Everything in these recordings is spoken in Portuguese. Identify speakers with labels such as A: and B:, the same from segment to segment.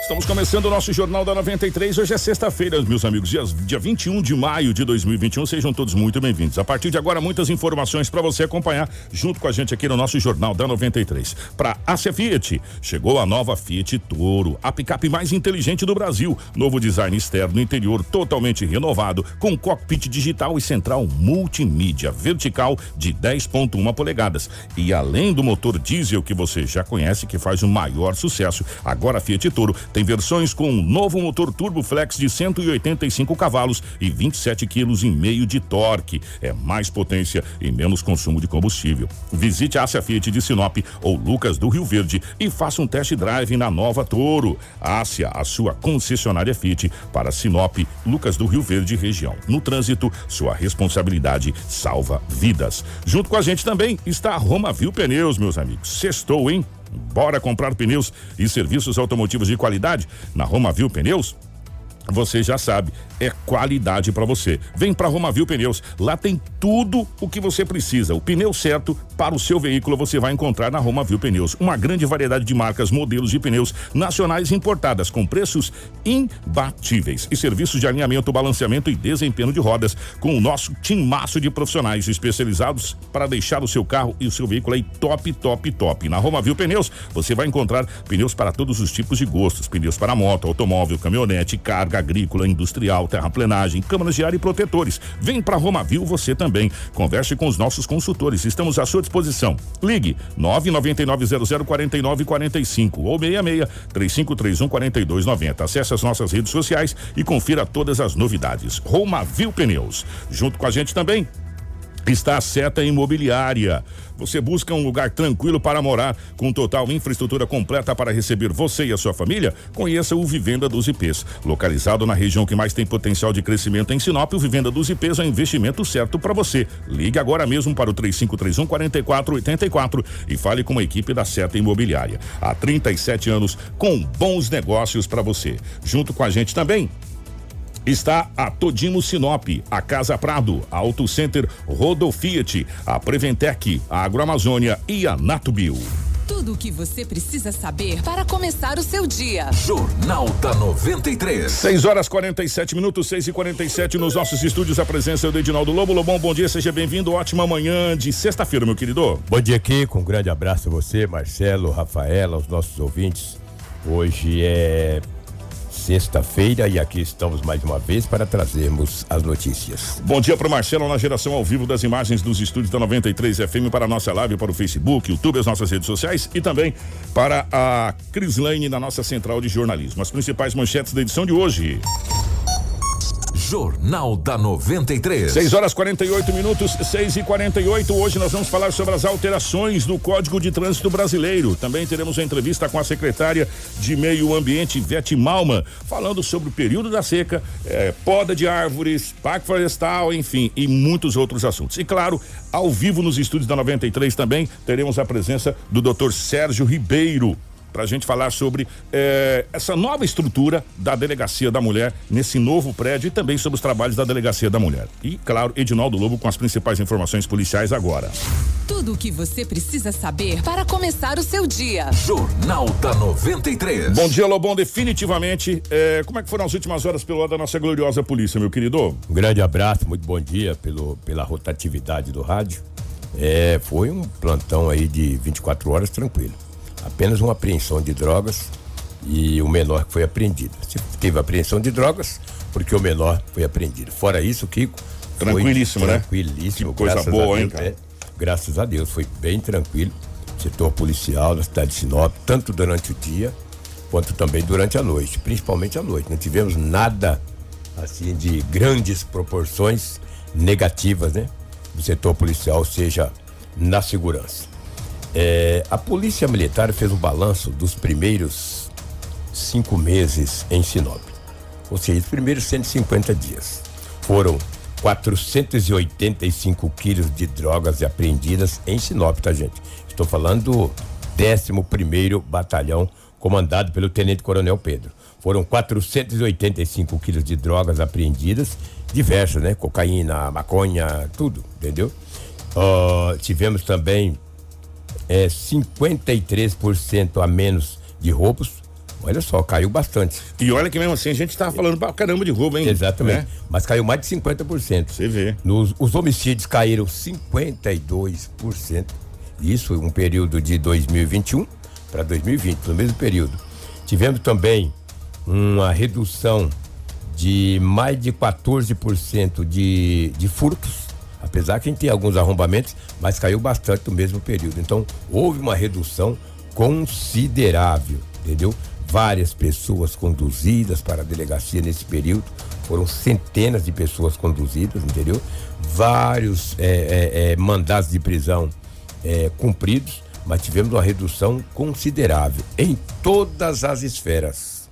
A: Estamos começando o nosso Jornal da 93. Hoje é sexta-feira, meus amigos, dia, dia 21 de maio de 2021. Sejam todos muito bem-vindos. A partir de agora, muitas informações para você acompanhar junto com a gente aqui no nosso Jornal da 93. Para a Fiat, chegou a nova Fiat Toro, a picape mais inteligente do Brasil. Novo design externo, interior totalmente renovado, com cockpit digital e central multimídia vertical de 10,1 polegadas. E além do motor diesel que você já conhece, que faz o maior sucesso, agora a Fiat Toro tem versões com um novo motor Turbo Flex de 185 cavalos e 27 quilos e meio de torque. É mais potência e menos consumo de combustível. Visite a Ásia Fiat de Sinop ou Lucas do Rio Verde e faça um test drive na nova Toro. Ásia, a sua concessionária Fiat para Sinop, Lucas do Rio Verde região. No trânsito, sua responsabilidade salva vidas. Junto com a gente também está a Roma Viu Pneus, meus amigos. Sextou, hein? Bora comprar pneus e serviços automotivos de qualidade na Roma Viu Pneus? Você já sabe, é qualidade para você. Vem para Romavil Pneus, lá tem tudo o que você precisa. O pneu certo para o seu veículo você vai encontrar na Romavil Pneus. Uma grande variedade de marcas, modelos de pneus nacionais importadas com preços imbatíveis e serviços de alinhamento, balanceamento e desempenho de rodas com o nosso timaço de profissionais especializados para deixar o seu carro e o seu veículo aí top, top, top. Na Romavil Pneus você vai encontrar pneus para todos os tipos de gostos, pneus para moto, automóvel, caminhonete, carga agrícola, industrial, terraplenagem, câmaras de ar e protetores. Vem para Romavil você também. Converse com os nossos consultores. Estamos à sua disposição. Ligue 999004945 ou 66 3531 4290. Acesse as nossas redes sociais e confira todas as novidades. Romavil Pneus. Junto com a gente também está a Seta Imobiliária. Você busca um lugar tranquilo para morar, com total infraestrutura completa para receber você e a sua família? Conheça o Vivenda dos IPs. Localizado na região que mais tem potencial de crescimento em Sinop, o Vivenda dos IPs é o investimento certo para você. Ligue agora mesmo para o 3531 4484 e fale com a equipe da Seta Imobiliária. Há 37 anos com bons negócios para você. Junto com a gente também, está a Todimo Sinop, a Casa Prado, a Auto Center Rodofiat, a Preventec, a Agroamazônia e a Natubio.
B: Tudo o que você precisa saber para começar o seu dia.
C: Jornal da 93.
A: 6 horas 47 minutos, 6 e 47 nos nossos estúdios. A presença é do Edinaldo Lobo. Lobão, bom dia, seja bem-vindo. Ótima manhã de sexta-feira, meu querido.
D: Bom dia, Kiko. Um grande abraço a você, Marcelo, Rafaela, aos nossos ouvintes. Hoje é sexta-feira e aqui estamos mais uma vez para trazermos as notícias.
A: Bom dia para o Marcelo na geração ao vivo das imagens dos estúdios da 93 FM para a nossa live, para o Facebook, YouTube, as nossas redes sociais e também para a Crislane na nossa central de jornalismo. As principais manchetes da edição de hoje.
C: Jornal da 93.
A: 6 horas 48 minutos, 6 e 48 Hoje nós vamos falar sobre as alterações do Código de Trânsito Brasileiro. Também teremos uma entrevista com a secretária de Meio Ambiente, Vete Malma, falando sobre o período da seca, eh, poda de árvores, parque florestal, enfim, e muitos outros assuntos. E claro, ao vivo nos estúdios da 93 também teremos a presença do Dr. Sérgio Ribeiro, para a gente falar sobre eh, essa nova estrutura da Delegacia da Mulher nesse novo prédio e também sobre os trabalhos da Delegacia da Mulher. E, claro, Edinaldo Lobo com as principais informações policiais agora.
B: Tudo o que você precisa saber para começar o seu dia.
C: Jornal da 93.
A: Bom dia, Lobão. Definitivamente, eh, como é que foram as últimas horas pelo lado da nossa gloriosa polícia, meu querido?
D: Um grande abraço, muito bom dia pelo, pela rotatividade do rádio. É, foi um plantão aí de 24 horas tranquilo. Apenas uma apreensão de drogas e o menor que foi apreendido. Se teve apreensão de drogas, porque o menor foi apreendido. Fora isso, Kiko. foi
A: Tranquilíssimo, né?
D: Tranquilíssimo.
A: Que coisa boa,
D: a
A: hein,
D: Deus,
A: cara?
D: é, graças a Deus, foi bem tranquilo. Setor policial da cidade de Sinop, tanto durante o dia quanto também durante a noite, principalmente à noite. Não tivemos nada assim de grandes proporções negativas, né? Do setor policial, seja na segurança. É, a Polícia Militar fez um balanço dos primeiros cinco meses em Sinop. Ou seja, os primeiros 150 dias. Foram 485 quilos de drogas apreendidas em Sinop, tá, gente? Estou falando do 11 Batalhão, comandado pelo Tenente Coronel Pedro. Foram 485 quilos de drogas apreendidas, diversas, né? Cocaína, maconha, tudo, entendeu? Uh, tivemos também é, 53% a menos de roubos. Olha só, caiu bastante.
A: E olha que mesmo assim a gente tava falando pra caramba de roubo, hein?
D: Exatamente.
A: Né?
D: Mas caiu mais de 50%.
A: Você vê.
D: Nos, os homicídios caíram 52%. Isso um período de 2021 para 2020, no mesmo período. Tivemos também uma redução de mais de 14% de, de furtos, apesar que a gente tem alguns arrombamentos, mas caiu bastante no mesmo período. Então, houve uma redução considerável, entendeu? Várias pessoas conduzidas para a delegacia nesse período, foram centenas de pessoas conduzidas, entendeu? Vários é, é, é, mandados de prisão é, cumpridos, mas tivemos uma redução considerável em todas as esferas.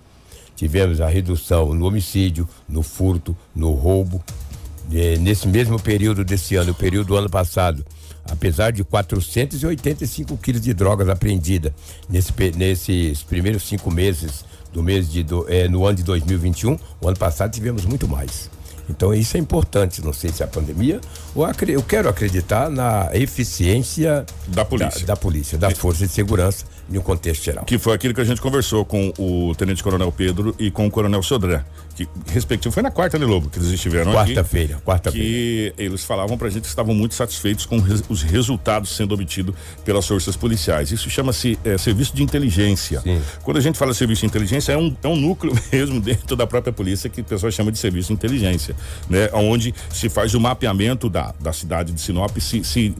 D: Tivemos a redução no homicídio, no furto, no roubo. Nesse mesmo período desse ano, o período do ano passado, apesar de 485 quilos de drogas apreendidas nesse, nesses primeiros cinco meses do mês de do, é, no ano de 2021, o ano passado tivemos muito mais. Então isso é importante, não sei se é a pandemia ou eu quero acreditar na eficiência
A: da polícia,
D: da, da polícia, das forças de segurança em um contexto geral.
A: Que foi aquilo que a gente conversou com o Tenente Coronel Pedro e com o Coronel Sodré, que respectivo foi na quarta, né, Lobo, que eles estiveram
D: quarta-feira, quarta-feira.
A: Que eles falavam pra gente que estavam muito satisfeitos com os resultados sendo obtidos pelas forças policiais. Isso chama-se é, serviço de inteligência. Sim. Quando a gente fala serviço de inteligência, é um, é um núcleo mesmo dentro da própria polícia que o pessoal chama de serviço de inteligência, né? Onde se faz o mapeamento da, da cidade de Sinop, se, se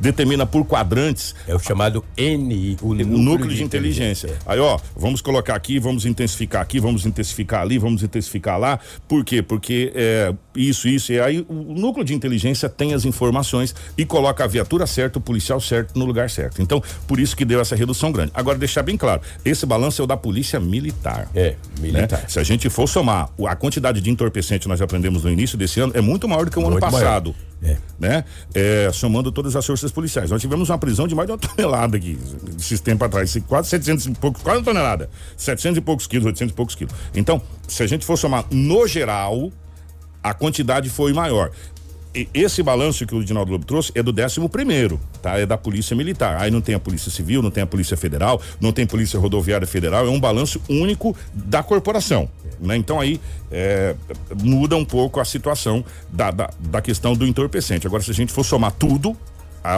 A: determina por quadrantes.
D: É o chamado NI,
A: o núcleo de, inteligência. inteligência. Aí, ó, vamos colocar aqui, vamos intensificar aqui, vamos intensificar ali, vamos intensificar lá. Por quê? Porque é, isso, isso. E aí o núcleo de inteligência tem as informações e coloca a viatura certa, o policial certo no lugar certo. Então, por isso que deu essa redução grande. Agora, deixar bem claro, esse balanço é o da polícia militar.
D: É, militar.
A: Né? Se a gente for somar a quantidade de entorpecente nós aprendemos no início desse ano, é muito maior do que o muito ano passado. Maior. É. Né? É, somando todas as forças policiais. Nós tivemos uma prisão de mais de uma tonelada aqui, esses tempos atrás, quase 700 e poucos, quase uma tonelada, 700 e poucos quilos, 800 e poucos quilos. Então, se a gente for somar no geral, a quantidade foi maior. E esse balanço que o Dinaldo Lobo trouxe é do 11 primeiro, tá? É da Polícia Militar. Aí não tem a Polícia Civil, não tem a Polícia Federal, não tem Polícia Rodoviária Federal, é um balanço único da corporação. Né? Então aí é, muda um pouco a situação da, da, da questão do entorpecente. Agora, se a gente for somar tudo,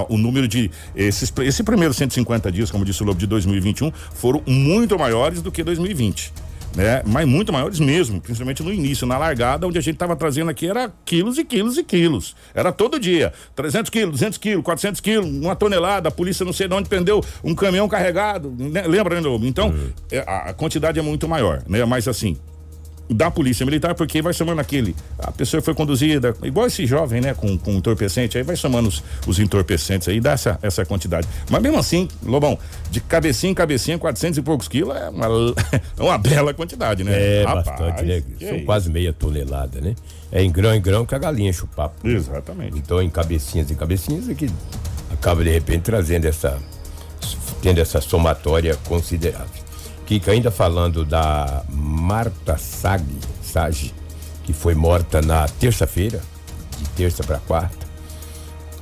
A: o número de esses esse primeiro 150 dias, como disse o Lobo, de 2021, foram muito maiores do que 2020 né? Mas muito maiores mesmo, principalmente no início, na largada, onde a gente estava trazendo aqui era quilos e quilos e quilos. Era todo dia, 300 quilos, 200 quilos, 400 quilos, uma tonelada, a polícia não sei de onde prendeu um caminhão carregado, né? lembra, né, Lobo? Então, uhum. É, a, a quantidade é muito maior, né? Mas assim, da polícia militar, porque vai chamando aquele. A pessoa foi conduzida, igual esse jovem, né, com, com entorpecente, aí vai chamando os, os entorpecentes aí, dá essa, essa quantidade. Mas mesmo assim, Lobão, de cabecinha em cabecinha, 400 e poucos quilos é uma, é uma bela quantidade, né?
D: É, Rapaz, bastante, né? São é quase meia tonelada, né? É em grão em grão que a galinha chupar.
A: Exatamente.
D: Então, em cabecinhas e cabecinhas é que acaba de repente trazendo essa. tendo essa somatória considerável. Kika, ainda falando da Marta Sag, Sage, que foi morta na terça-feira, de terça para quarta.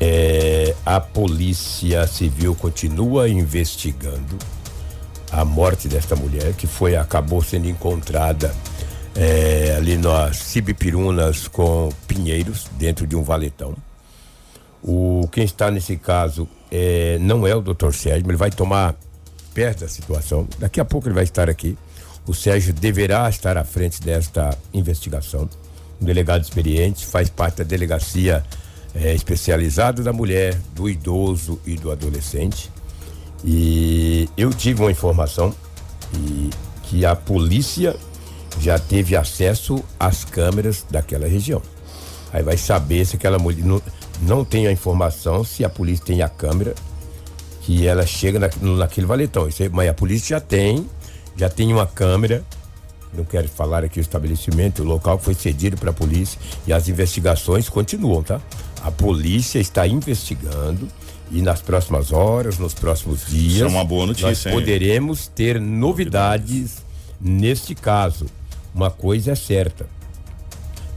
D: É, a Polícia Civil continua investigando a morte desta mulher, que foi acabou sendo encontrada é, ali nas Cibipirunas com Pinheiros, dentro de um valetão. O quem está nesse caso é, não é o Dr. Sérgio, ele vai tomar perto da situação. Daqui a pouco ele vai estar aqui. O Sérgio deverá estar à frente desta investigação. Um delegado experiente, faz parte da delegacia é, especializada da mulher, do idoso e do adolescente. E eu tive uma informação e que a polícia já teve acesso às câmeras daquela região. Aí vai saber se aquela mulher não, não tem a informação, se a polícia tem a câmera, que ela chega na, naquele valetão. Isso aí, mas a polícia já tem, já tem uma câmera. Não quero falar aqui o estabelecimento, o local foi cedido para a polícia e as investigações continuam, tá? A polícia está investigando e nas próximas horas, nos próximos dias,
A: Isso é uma boa notícia,
D: nós
A: hein?
D: poderemos ter novidades neste caso. Uma coisa é certa,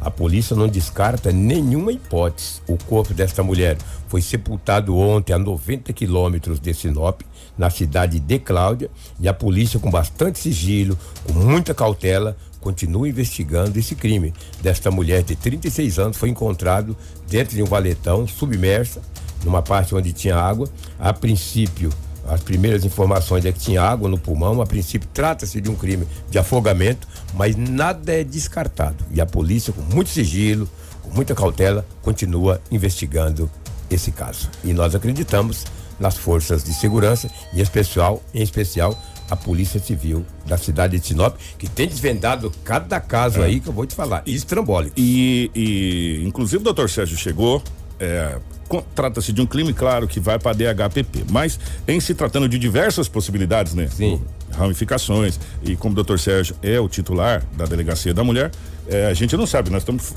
D: a polícia não descarta nenhuma hipótese. O corpo desta mulher foi sepultado ontem a 90 quilômetros de Sinop, na cidade de Cláudia, e a polícia, com bastante sigilo, com muita cautela, continua investigando esse crime. Desta mulher de 36 anos foi encontrado dentro de um valetão, submersa, numa parte onde tinha água. A princípio, as primeiras informações é que tinha água no pulmão. A princípio, trata-se de um crime de afogamento, mas nada é descartado. E a polícia, com muito sigilo, com muita cautela, continua investigando esse caso. E nós acreditamos nas forças de segurança e em especial, em especial a Polícia Civil da cidade de Sinop, que tem desvendado cada caso aí que eu vou te falar, estrambólico.
A: E, e inclusive o doutor Sérgio chegou. é, Trata-se de um crime, claro, que vai para DHPP, mas em se tratando de diversas possibilidades, né?
D: Sim.
A: Ramificações, e como o doutor Sérgio é o titular da Delegacia da Mulher, é, a gente não sabe, nós estamos.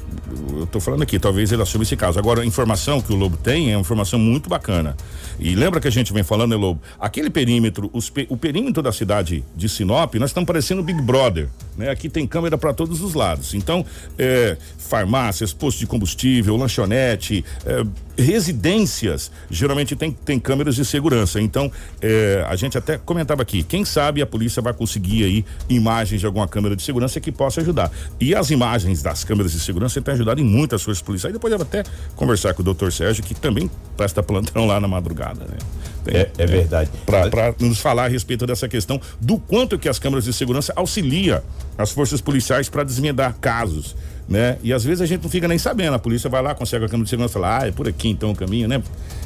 A: Eu tô falando aqui, talvez ele assuma esse caso. Agora, a informação que o Lobo tem é uma informação muito bacana. E lembra que a gente vem falando, né, Lobo? Aquele perímetro, os o perímetro da cidade de Sinop, nós estamos parecendo Big Brother, né? Aqui tem câmera para todos os lados. Então, é, farmácias, postos de combustível, lanchonete, é, residências, geralmente tem, tem câmeras de segurança. Então, é, a gente até comentava aqui, quem sabe a polícia vai conseguir aí imagens de alguma câmera de segurança que possa ajudar. E as imagens das câmeras de segurança têm ajudado em muitas forças policiais. Depois eu vou até conversar com o doutor Sérgio, que também presta plantão lá na madrugada, né? Tem-
D: É- é verdade.
A: Para nos falar a respeito dessa questão do quanto que as câmeras de segurança auxilia as forças policiais para desvendar casos, né? E às vezes a gente não fica nem sabendo, a polícia vai lá, consegue a câmera de segurança e fala, ah, é por aqui então o caminho, né?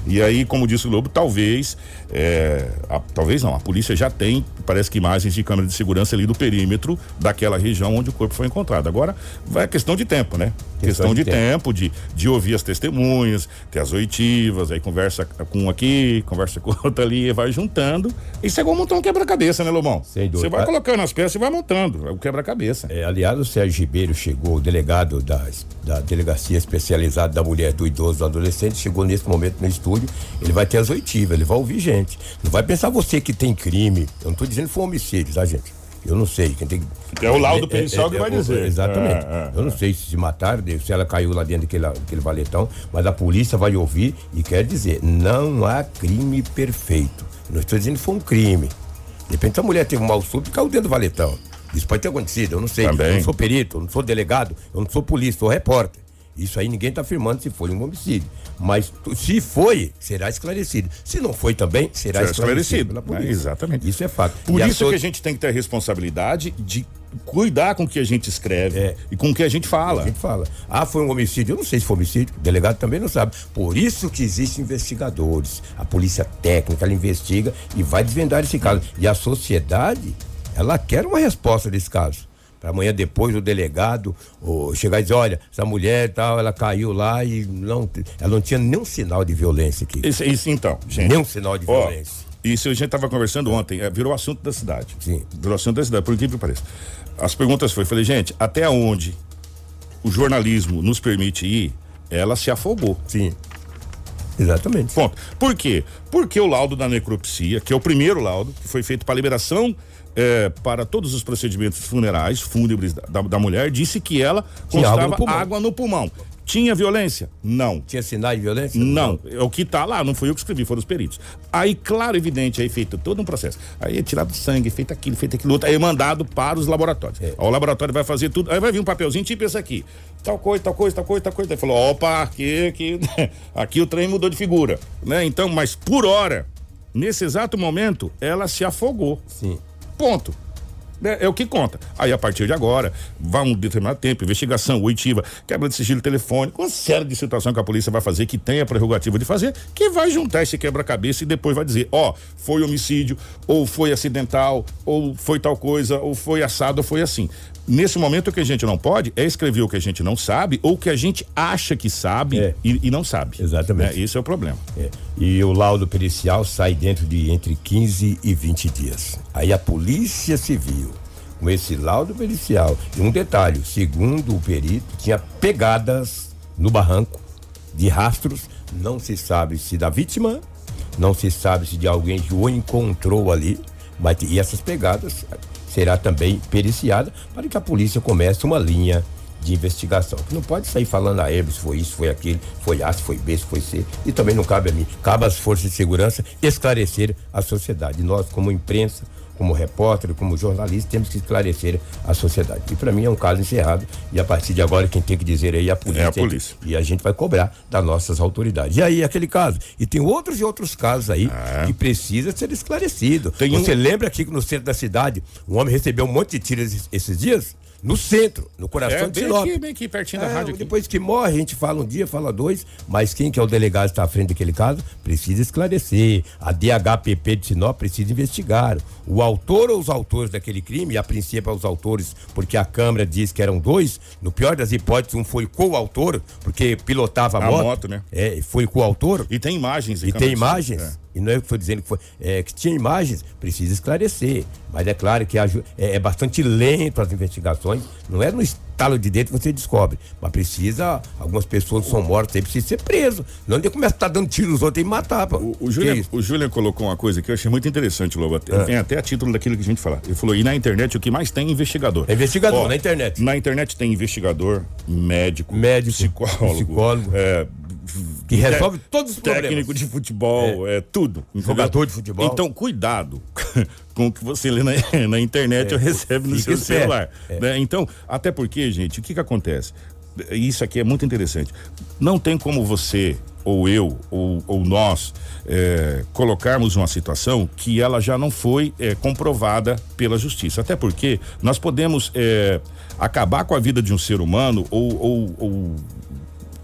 A: E aí, como disse o Lobo, talvez, é, a- talvez não, a polícia já tem, parece que imagens de câmera de segurança ali do perímetro daquela região onde o corpo foi encontrado. Agora, vai a questão de tempo, né? Questão, de,
D: de
A: tempo, de, de ouvir as testemunhas, ter as oitivas, aí conversa com um aqui, conversa com outro ali, vai juntando. Isso é igual montar um quebra-cabeça, né, Lobão?
D: Sem dúvida.
A: Você vai colocando as peças e vai montando. É o quebra-cabeça.
D: É, aliás, o Sérgio Ribeiro chegou, o delegado da, da Delegacia Especializada da Mulher, do Idoso e do Adolescente, chegou nesse momento no estúdio. Ele vai ter as oitivas, ele vai ouvir gente. Não vai pensar você que tem crime. Eu não estou dizendo que foi homicídio, tá, gente? Eu não sei. Quem tem...
A: É o laudo pericial que vai dizer.
D: Exatamente.
A: É, é,
D: Eu não sei se se mataram, se ela caiu lá dentro daquele, daquele valetão, mas a polícia vai ouvir e quer dizer: não há crime perfeito. Não estou dizendo que foi um crime. De repente a mulher teve um mal súbito e caiu dentro do valetão. Isso pode ter acontecido, eu não sei.
A: Também.
D: Eu não sou perito, eu não sou delegado, eu não sou polícia, sou repórter. Isso aí ninguém está afirmando se foi um homicídio. Mas se foi, será esclarecido. Se não foi também, será,
A: Será
D: esclarecido,
A: esclarecido,
D: pela
A: né?
D: polícia.
A: Exatamente.
D: Isso é fato.
A: Por
D: E a
A: isso
D: so-
A: que a gente tem que ter a responsabilidade de cuidar com o que a gente escreve
D: É.
A: e com o que a gente fala.
D: A gente fala. Ah, foi um homicídio. Eu não sei se foi homicídio. O delegado também não sabe. Por isso que existem investigadores. A polícia técnica, ela investiga e vai desvendar esse caso. E a sociedade, ela quer uma resposta desse caso. Para amanhã depois o delegado ô, chegar e dizer, olha, essa mulher tal, ela caiu lá e não, ela não tinha nenhum sinal de violência aqui.
A: Isso, isso então, gente.
D: Nenhum sinal de
A: Ó,
D: violência.
A: Isso a gente estava conversando ontem, é, virou assunto da cidade.
D: Sim.
A: Virou assunto da cidade, por incrível que pareça. As perguntas foi, falei, gente, até onde o jornalismo nos permite ir, ela se afogou.
D: Sim. Exatamente.
A: Ponto. Por quê? Porque o laudo da necropsia, que é o primeiro laudo, que foi feito para liberação eh, para todos os procedimentos funerais, fúnebres da, da- da mulher, disse que ela
D: Tinha água
A: constava
D: no pulmão.
A: água no pulmão. Tinha violência? Não.
D: Tinha sinais de violência?
A: Não, é o que tá lá, não fui eu que escrevi, foram os peritos. Aí, claro, evidente, aí feito todo um processo. Aí é tirado sangue, feito aquilo, feito aquilo outro, aí é mandado para os laboratórios.
D: É.
A: O laboratório vai fazer tudo, aí vai vir um papelzinho, tipo esse aqui. Tal coisa, tal coisa, tal coisa, tal coisa. Aí falou, opa, aqui, aqui, aqui o trem mudou de figura. Né? Então, mas por hora, nesse exato momento, ela se afogou.
D: Sim.
A: Ponto. É, é o que conta. Aí, a partir de agora, vai um determinado tempo, investigação, oitiva, quebra de sigilo telefônico, uma série de situações que a polícia vai fazer, que tem a prerrogativa de fazer, que vai juntar esse quebra-cabeça e depois vai dizer, ó, foi homicídio, ou foi acidental, ou foi tal coisa, ou foi assado, ou foi assim. Nesse momento o que a gente não pode é escrever o que a gente não sabe ou o que a gente acha que sabe
D: É.
A: e, e não sabe.
D: Exatamente.
A: É, esse é o problema.
D: É. E o laudo pericial sai dentro de entre 15 e 20 dias. Aí a Polícia Civil, com esse laudo pericial, e um detalhe, segundo o perito, tinha pegadas no barranco de rastros, não se sabe se da vítima, não se sabe se de alguém que o encontrou ali, mas e essas pegadas será também periciada para que a polícia comece uma linha de investigação. Não pode sair falando a ele se foi isso, foi aquilo, foi A, foi B, foi C. E também não cabe a mim. Cabe às forças de segurança esclarecer a sociedade. Nós, como imprensa, como repórter, como jornalista, temos que esclarecer a sociedade. E para mim é um caso encerrado. E a partir de agora, quem tem que dizer aí é a polícia.
A: É a polícia.
D: E a gente vai cobrar das nossas autoridades. E aí, aquele caso. E tem outros e outros casos aí que precisa ser esclarecido.
A: Tem um-
D: Você lembra aqui que no centro da cidade, um homem recebeu um monte de tiros esses dias? No centro, no coração
A: É,
D: de Sinop.
A: aqui, bem aqui, pertinho da
D: É,
A: rádio aqui.
D: Depois que morre, a gente fala um dia, fala dois, mas quem que é o delegado que está à frente daquele caso precisa esclarecer. A DHPP de Sinop precisa investigar. O autor ou os autores daquele crime, e a princípio é os autores, porque a Câmara diz que eram dois, no pior das hipóteses, um foi coautor, porque pilotava a,
A: A
D: moto.
A: moto, né?
D: É, foi coautor.
A: E tem imagens.
D: E tem imagens,
A: segurança.
D: E não é que estou dizendo que foi, é, que tinha imagens, precisa esclarecer. Mas é claro que é, é bastante lento as investigações, não é no estalo de dentro que você descobre, mas precisa, algumas pessoas são mortas, aí precisa ser preso. Não tem começa a estar dando tiro nos outros, que matar. pô.
A: O, o, Julian, o Julian colocou uma coisa que eu achei muito interessante, Lobo.
D: É.
A: Tem até a título daquilo que a gente fala. Ele falou: e na internet o que mais tem é investigador.
D: É investigador, na internet.
A: Na internet tem investigador, médico,
D: Médico,
A: psicólogo,
D: psicólogo.
A: é,
D: Que resolve todos os problemas.
A: técnico de futebol, é, tudo. entendeu?
D: Jogador de futebol.
A: Então, cuidado com o que você lê na, na internet
D: É,
A: ou recebe no seu celular.
D: É.
A: né? Então, até porque, gente, o que que acontece? Isso aqui é muito interessante. Não tem como você, ou eu, ou, ou nós, é, colocarmos uma situação que ela já não foi é, comprovada pela justiça. Até porque nós podemos é, acabar com a vida de um ser humano ou- ou- ou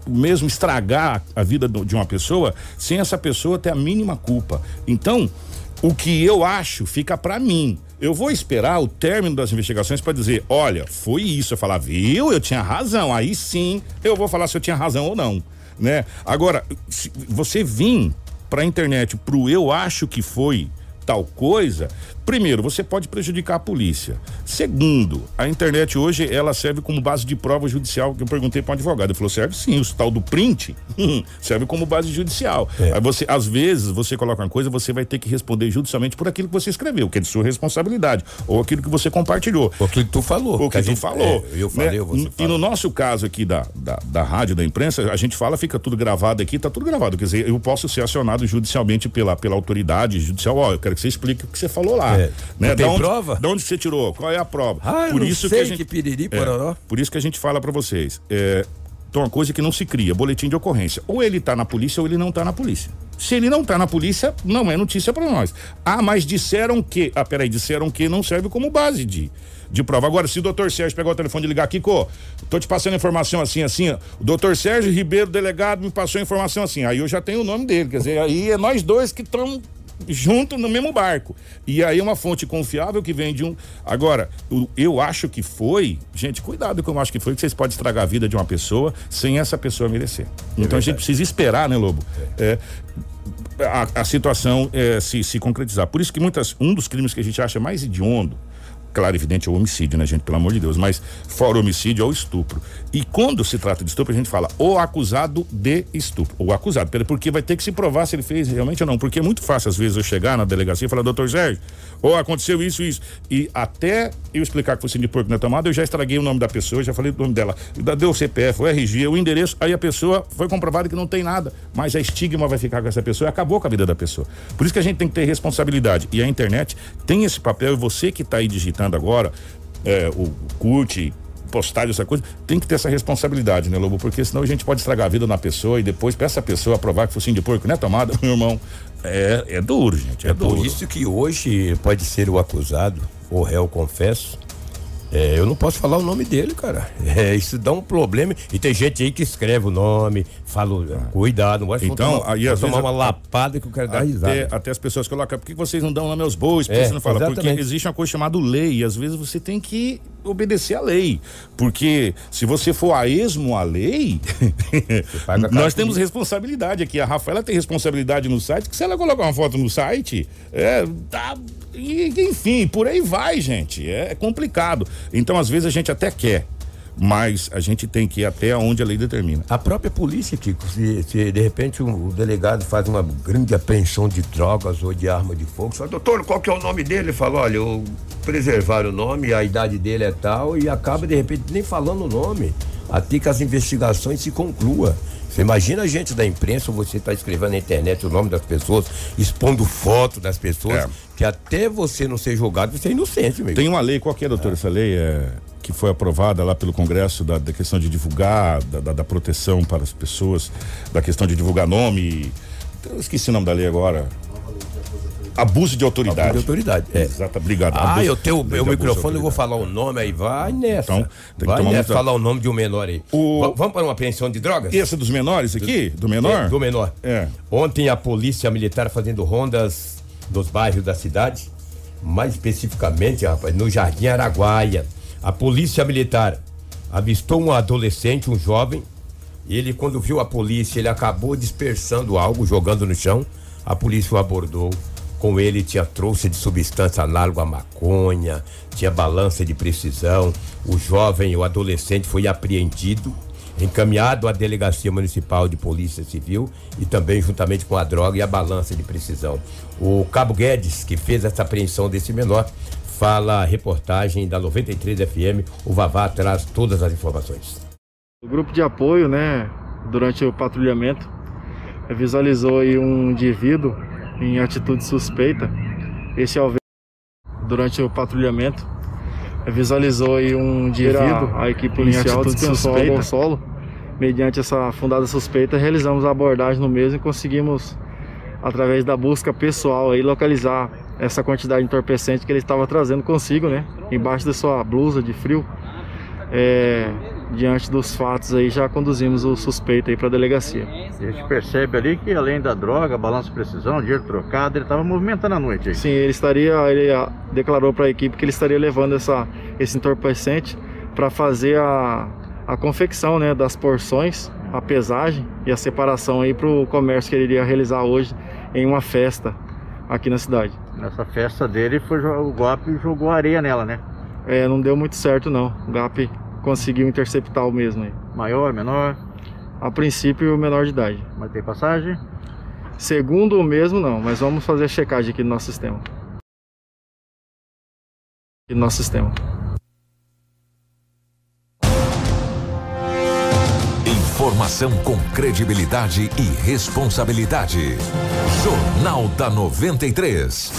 A: mesmo estragar a vida de uma pessoa sem essa pessoa ter a mínima culpa. Então, o que eu acho fica pra mim. Eu vou esperar o término das investigações pra dizer, olha, foi isso. Eu falar, viu? Eu tinha razão. Aí sim, eu vou falar se eu tinha razão ou não, né? Agora, se você vir pra internet pro eu acho que foi tal coisa, primeiro, você pode prejudicar a polícia. Segundo, a internet hoje ela serve como base de prova judicial. Que eu perguntei para um advogado, ele falou: serve sim, o tal do print serve como base judicial.
D: É.
A: Aí você, às vezes, você coloca uma coisa, você vai ter que responder judicialmente por aquilo que você escreveu, que é de sua responsabilidade, ou aquilo que você compartilhou.
D: O que tu falou.
A: O que
D: a
A: tu
D: gente-
A: falou.
D: é, eu falei,
A: né?
D: você
A: E
D: fala.
A: no nosso caso aqui da, da, da rádio, da imprensa, a gente fala, fica tudo gravado aqui, tá tudo gravado. Quer dizer, eu posso ser acionado judicialmente pela, pela autoridade judicial. Ó, eu quero que você explique o que você falou lá.
D: É.
A: Né?
D: Não tem
A: Da onde,
D: prova?
A: De onde você tirou? Qual é a prova?
D: Ah, eu não sei que piriri,
A: é, por isso que a gente fala pra vocês. É, então, uma coisa que não se cria, boletim de ocorrência. Ou ele tá na polícia ou ele não tá na polícia. Se ele não tá na polícia, não é notícia pra nós. Ah, mas disseram que. Ah, peraí, disseram que não serve como base de, de prova. Agora, se o doutor Sérgio pegar o telefone e ligar aqui, Kiko, tô te passando informação assim, assim, ó. O doutor Sérgio Ribeiro, delegado, me passou informação assim. Aí eu já tenho o nome dele. Quer dizer, aí é nós dois que estamos junto no mesmo barco. E aí é uma fonte confiável que vem de um. Agora, eu acho que foi, gente, cuidado com eu acho que foi, que vocês podem estragar a vida de uma pessoa sem essa pessoa merecer. então a gente precisa esperar, né, Lobo? É, a, a situação é, se, se concretizar. Por isso que muitas, um dos crimes que a gente acha mais hediondo, claro, evidente, é o homicídio, né, gente? Pelo amor de Deus, mas fora o homicídio é o estupro. E quando se trata de estupro, a gente fala o acusado de estupro. O acusado, porque vai ter que se provar se ele fez realmente ou não. Porque é muito fácil, às vezes, eu chegar na delegacia e falar, doutor Sérgio, ou aconteceu isso isso. E até eu explicar que foi de porco na tomada, eu já estraguei o nome da pessoa, já falei o nome dela. Deu o CPF, o RG, o endereço, aí a pessoa foi comprovado que não tem nada. Mas a estigma vai ficar com essa pessoa e acabou com a vida da pessoa. Por isso que a gente tem que ter responsabilidade. E a internet tem esse papel, e você que está aí digitando agora, é, o curte, postagem, essa coisa, tem que ter essa responsabilidade, né, Lobo? Porque senão a gente pode estragar a vida na pessoa e depois pra essa pessoa provar que focinho de porco, né, tomada, meu irmão? É, é duro, gente, é,
D: É
A: duro.
D: por isso que hoje pode ser o acusado o réu confesso. É, eu não posso falar o nome dele, cara. É, isso dá um problema. E tem gente aí que escreve o nome, fala, cuidado, não pode
A: Então,
D: tomar,
A: aí, às
D: tomar
A: vezes,
D: uma lapada que o cara dá
A: Até,
D: risada.
A: até as pessoas colocam, por que vocês não dão nome aos bois? Por que
D: É,
A: você não fala? Porque
D: exatamente.
A: existe uma coisa chamada lei, e às vezes você tem que obedecer à lei. Porque se você for a esmo à lei, nós temos responsabilidade aqui. A Rafaela tem responsabilidade no site, que se ela colocar uma foto no site, é, tá, e, enfim, por aí vai, gente. É complicado. Então, às vezes, a gente até quer, mas a gente tem que ir até onde a lei determina.
D: A própria polícia, Kiko, se, se de repente o, o delegado faz uma grande apreensão de drogas ou de arma de fogo, fala, doutor, qual que é o nome dele? Ele fala, olha, eu preservar o nome, a idade dele é tal, e acaba de repente nem falando o nome, até que as investigações se conclua. Você imagina a gente da imprensa, você está escrevendo na internet o nome das pessoas, expondo foto das pessoas,
A: É.
D: que até você não ser julgado, você é inocente, amigo.
A: Tem uma lei, qual que é, doutor, essa lei? É, que foi aprovada lá pelo Congresso da, da questão de divulgar, da, da- da proteção para as pessoas, da questão de divulgar nome. Eu esqueci o nome da lei agora. Abuso de autoridade.
D: de autoridade, é.
A: Exato, obrigado.
D: Ah,
A: Abuso-
D: eu tenho o
A: abuso
D: microfone, eu vou falar o nome aí, vai nessa.
A: Então, tem que
D: vai
A: tomar
D: nessa,
A: muita-
D: falar o nome de um menor aí.
A: O-
D: Va- Vamos para uma apreensão de drogas?
A: Esse dos menores aqui? Do menor?
D: É, do menor.
A: É.
D: Ontem a polícia militar fazendo rondas dos bairros da cidade, mais especificamente, rapaz, no Jardim Araguaia. A polícia militar avistou um adolescente, um jovem. Ele, quando viu a polícia, ele acabou dispersando algo, jogando no chão. A polícia o abordou. Com ele tinha trouxa de substância análoga à maconha, tinha balança de precisão. O jovem, o adolescente, foi apreendido encaminhado à Delegacia Municipal de Polícia Civil e também juntamente com a droga e a balança de precisão. O Cabo Guedes, que fez essa apreensão desse menor, fala a reportagem da 93 FM. O Vavá traz todas as informações.
E: O grupo de apoio, né, durante o patrulhamento, visualizou aí um indivíduo em atitude suspeita. Esse ao ver durante o patrulhamento, visualizou aí um indivíduo, a equipe policial dispensou ao solo. Mediante essa fundada suspeita, realizamos a abordagem no mesmo e conseguimos, através da busca pessoal, aí, localizar essa quantidade de entorpecente que ele estava trazendo consigo, né, embaixo da sua blusa de frio. É, diante dos fatos aí já conduzimos o suspeito aí para a delegacia.
F: A gente percebe ali que além da droga, balanço de precisão, dinheiro trocado, ele estava movimentando a noite aí.
E: Sim, ele estaria, ele ah, declarou para a equipe que ele estaria levando essa, esse entorpecente para fazer a, a confecção, né, das porções, a pesagem e a separação aí para o comércio que ele iria realizar hoje em uma festa aqui na cidade.
F: Nessa festa dele, foi, o golpe jogou areia nela, né?
E: É, não deu muito certo não. O GAP conseguiu interceptar o mesmo aí.
F: Maior, menor,
E: A princípio, o menor de idade.
F: mas tem passagem.
E: Segundo o mesmo, não, mas vamos fazer a checagem aqui no nosso sistema. Aqui no nosso sistema.
C: Informação com credibilidade e responsabilidade. Jornal da 93.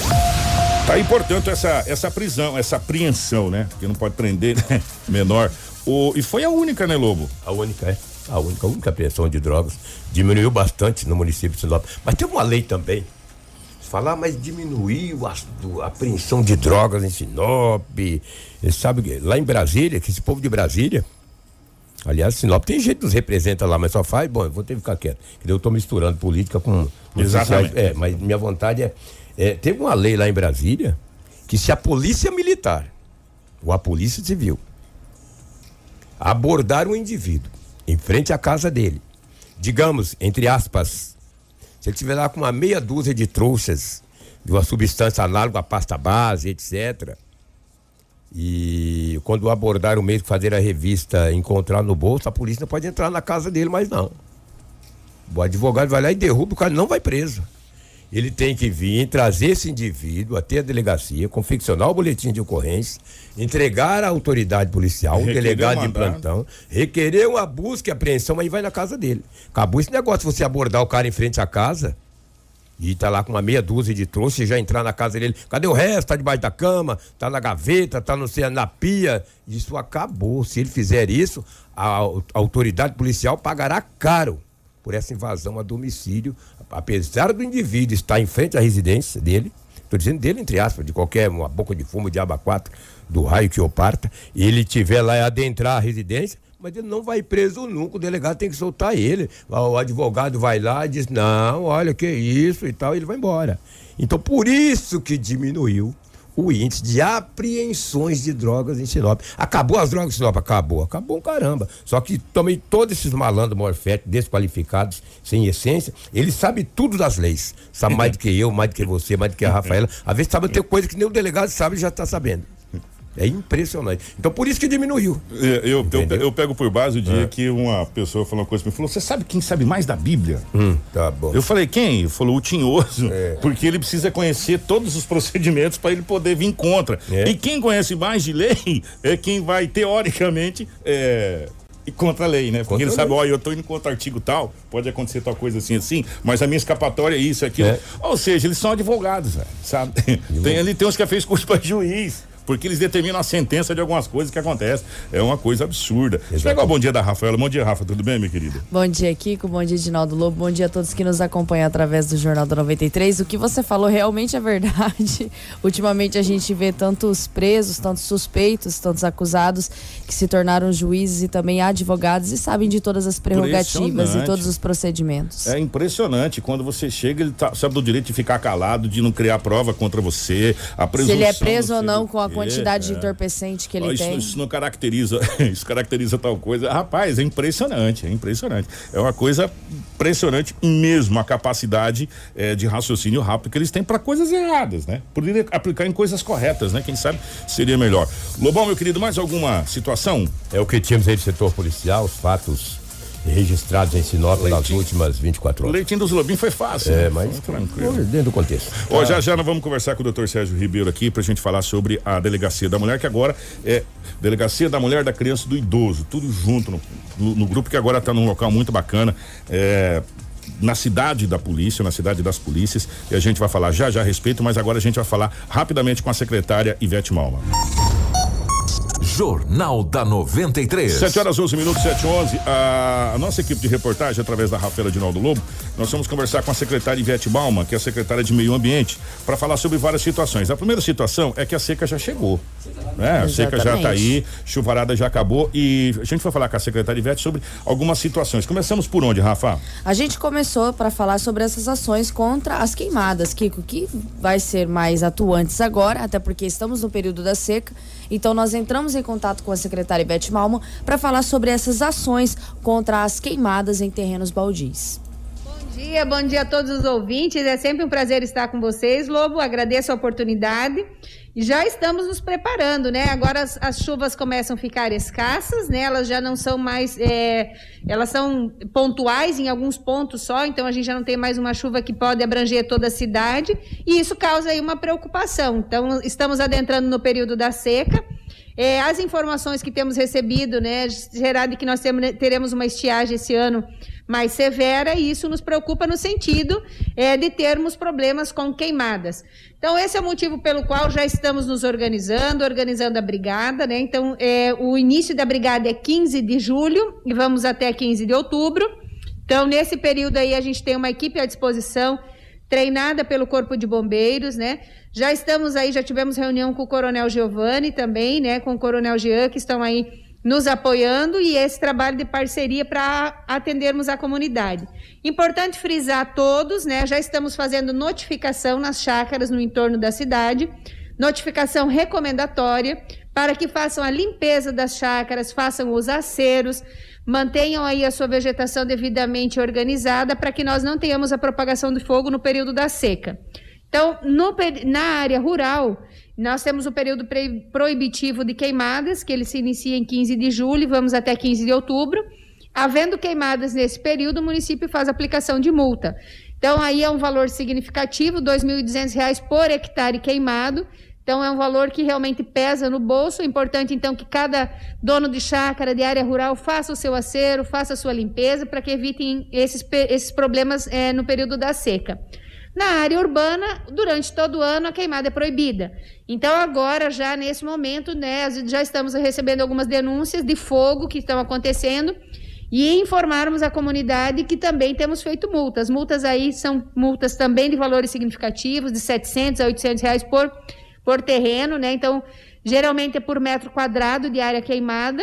A: Tá aí, portanto, essa, essa prisão, essa apreensão, né? Que não pode prender né? menor. O, e foi a única, né, Lobo?
D: A única, é. A única, a única apreensão de drogas. Diminuiu bastante no município de Sinop. Mas tem uma lei também. Falar, mas diminuiu a, a apreensão de drogas em Sinop. Sabe, lá em Brasília, que esse povo de Brasília. Aliás, Sinop tem gente que nos representa lá, mas só faz. Bom, eu vou ter que ficar quieto. Que eu tô misturando política com. com
A: Exatamente.
D: É, mas minha vontade é, é. Teve uma lei lá em Brasília que se a polícia militar ou a polícia civil abordar um indivíduo em frente à casa dele, digamos, entre aspas, se ele estiver lá com uma meia dúzia de trouxas de uma substância análoga à pasta base, etc. E quando abordar o meio fazer a revista encontrar no bolso, a polícia não pode entrar na casa dele mais não. O advogado vai lá e derruba, o cara não vai preso. Ele tem que vir, trazer esse indivíduo até a delegacia, confeccionar o boletim de ocorrência, entregar à autoridade policial, o
A: Requerer
D: delegado
A: um
D: de plantão, requerer uma busca e apreensão, aí vai na casa dele. Acabou esse negócio, você abordar o cara em frente à casa e tá lá com uma meia dúzia de trouxa e já entrar na casa dele. Cadê o resto? Tá debaixo da cama, tá na gaveta, tá não sei, na pia. Isso acabou. Se ele fizer isso, a, a autoridade policial pagará caro por essa invasão a domicílio. Apesar do indivíduo estar em frente à residência dele, Tô dizendo dele, entre aspas, de qualquer uma boca de fumo, de aba 4, do raio que o parta, ele tiver lá adentrar a residência, mas ele não vai preso nunca, o delegado tem que soltar ele. O advogado vai lá e diz: não, olha que isso e tal, e ele vai embora. Então, por isso que diminuiu o índice de apreensões de drogas em Sinop. Acabou as drogas em Sinop? Acabou. Acabou caramba. Só que também todos esses malandros morféticos, desqualificados, sem essência, eles sabem tudo das leis. Sabe mais do que eu, mais do que você, mais do que a Rafaela. Às vezes sabe ter coisa que nem o delegado sabe e já está sabendo. É impressionante. Então por isso que diminuiu.
A: É, Eu, eu, eu pego por base o dia que uma pessoa falou uma coisa pra mim, falou, você sabe quem sabe mais da Bíblia?
D: Hum, tá bom.
A: Eu falei, quem? Ele falou, o tinhoso,
D: É.
A: porque ele precisa conhecer todos os procedimentos para ele poder vir contra.
D: É.
A: E quem conhece mais de lei é quem vai, teoricamente, é, contra a lei, né? Porque
D: Contra
A: ele sabe, ó, eu tô indo contra artigo tal, pode acontecer tal coisa assim, assim, mas a minha escapatória é isso, aquilo.
D: É.
A: Ou seja, eles são advogados, sabe? Tem, ali tem uns que fez curso para juiz. Porque eles determinam a sentença de algumas coisas que acontecem. É uma coisa absurda. Deixa eu pegar o bom dia da Rafaela. Bom dia, Rafa. Tudo bem, minha querida?
G: Bom dia, Kiko. Bom dia, Dinaldo Lobo. Bom dia a todos que nos acompanham através do Jornal da 93. O que você falou realmente é verdade. Ultimamente a gente vê tantos presos, tantos suspeitos, tantos acusados que se tornaram juízes e também advogados e sabem de todas as prerrogativas e todos os procedimentos.
A: É impressionante. Quando você chega, ele tá, sabe do direito de ficar calado, de não criar prova contra você. A
G: Se
A: presunção
G: ele é preso ou não com a quantidade de
A: é.
G: entorpecente que ele
A: isso,
G: tem.
A: isso não caracteriza, isso caracteriza tal coisa. Rapaz, é impressionante, é impressionante. É uma coisa impressionante mesmo a capacidade eh, de raciocínio rápido que eles têm para coisas erradas, né? Poderia aplicar em coisas corretas, né? Quem sabe seria melhor. Lobão, meu querido, mais alguma situação?
D: É o que tínhamos aí do setor policial, os fatos registrados em Sinop nas
A: Leitinho.
D: últimas 24
A: O
D: horas.
A: leitinho dos lobinhos foi fácil.
D: É,
A: né?
D: mas
A: tranquilo.
D: dentro do contexto.
A: Ó, já já nós vamos conversar com o doutor Sérgio Ribeiro aqui pra gente falar sobre a delegacia da mulher, que agora é delegacia da mulher, da criança e do idoso, tudo junto no, no- no grupo que agora tá num local muito bacana. É, na cidade da polícia, na cidade das polícias, e a gente vai falar já já a respeito, mas agora a gente vai falar rapidamente com a secretária Ivete Malma.
C: Jornal da 93.
A: 7 horas 11 minutos, 7 e 11. A, a nossa equipe de reportagem, através da Rafaela Dinaldo Lobo, nós vamos conversar com a secretária Ivete Balma, que é a secretária de Meio Ambiente, para falar sobre várias situações. A primeira situação é que a seca já chegou. Né? A seca já está aí, chuvarada já acabou e a gente vai falar com a secretária Ivete sobre algumas situações. Começamos por onde, Rafa?
G: A gente começou para falar sobre essas ações contra as queimadas, Kiko, que vai ser mais atuantes agora, até porque estamos no período da seca. Então nós entramos em contato com a secretária Ivete Malmo para falar sobre essas ações contra as queimadas em terrenos baldios.
H: Bom dia, bom dia a todos os ouvintes. É sempre um prazer estar com vocês, Lobo. Agradeço a oportunidade. E já estamos nos preparando, né? Agora as, as chuvas começam a ficar escassas, né? Elas já não são mais. é, elas são pontuais em alguns pontos só, então a gente já não tem mais uma chuva que pode abranger toda a cidade. E isso causa aí uma preocupação. Então, estamos adentrando no período da seca. É, as informações que temos recebido, né, de que nós temos- teremos uma estiagem esse ano mais severa e isso nos preocupa no sentido é, de termos problemas com queimadas. Então, esse é o motivo pelo qual já estamos nos organizando, organizando a brigada, né? Então, é, o início da brigada é 15 de julho e vamos até 15 de outubro. Então, nesse período aí, a gente tem uma equipe à disposição, treinada pelo Corpo de Bombeiros, né? Já estamos aí, já tivemos reunião com o Coronel Giovanni também, né? Com o Coronel Jean, que estão aí nos apoiando e esse trabalho de parceria para atendermos a comunidade. Importante frisar a todos, né? Já estamos fazendo notificação nas chácaras no entorno da cidade, notificação recomendatória para que façam a limpeza das chácaras, façam os aceros, mantenham aí a sua vegetação devidamente organizada para que nós não tenhamos a propagação de fogo no período da seca. Então, no na área rural, nós temos o período proibitivo de queimadas, que ele se inicia em 15 de julho e vamos até 15 de outubro. Havendo queimadas nesse período, o município faz aplicação de multa. Então, aí é um valor significativo, R$ 2.200 por hectare queimado. Então, é um valor que realmente pesa no bolso. É importante, então, que cada dono de chácara, de área rural, faça o seu acero, faça a sua limpeza, para que evitem esses, esses problemas eh, no período da seca. Na área urbana, durante todo o ano, a queimada é proibida. Então, agora, já nesse momento, né, já estamos recebendo algumas denúncias de fogo que estão acontecendo. e informarmos a comunidade que também temos feito multas. Multas aí são multas também de valores significativos, de 700 a 800 reais por, por terreno, né? Então, geralmente é por metro quadrado de área queimada.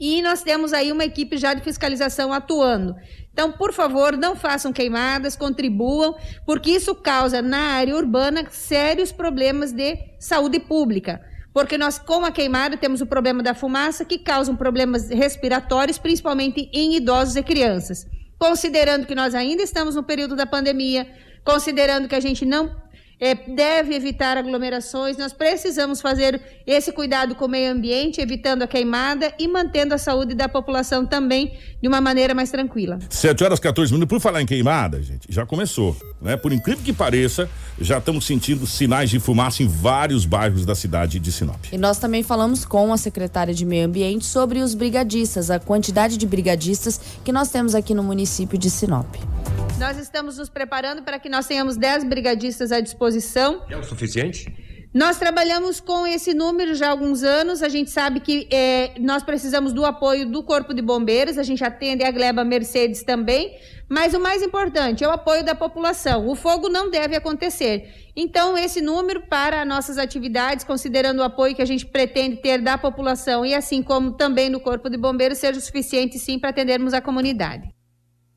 H: E nós temos aí uma equipe já de fiscalização atuando. Então, por favor, não façam queimadas, contribuam, porque isso causa na área urbana sérios problemas de saúde pública. Porque nós, com a queimada, temos o problema da fumaça, que causam problemas respiratórios, principalmente em idosos e crianças. Considerando que nós ainda estamos no período da pandemia, considerando que a gente não é, deve evitar aglomerações. Nós precisamos fazer esse cuidado com o meio ambiente, evitando a queimada e mantendo a saúde da população também de uma maneira mais tranquila.
A: 7 horas 14 minutos. Por falar em queimada, gente, já começou, né? Por incrível que pareça, já estamos sentindo sinais de fumaça em vários bairros da cidade de Sinop.
G: E nós também falamos com a secretária de Meio Ambiente sobre os brigadistas, a quantidade de brigadistas que nós temos aqui no município de Sinop.
H: Nós estamos nos preparando para que nós tenhamos 10 brigadistas à disposição.
D: É o suficiente?
H: Nós trabalhamos com esse número já há alguns anos. A gente sabe que é, nós precisamos do apoio do Corpo de Bombeiros. A gente atende a Gleba Mercedes também. Mas o mais importante é o apoio da população. O fogo não deve acontecer. Então, esse número para nossas atividades, considerando o apoio que a gente pretende ter da população e assim como também no Corpo de Bombeiros, seja o suficiente sim para atendermos a comunidade.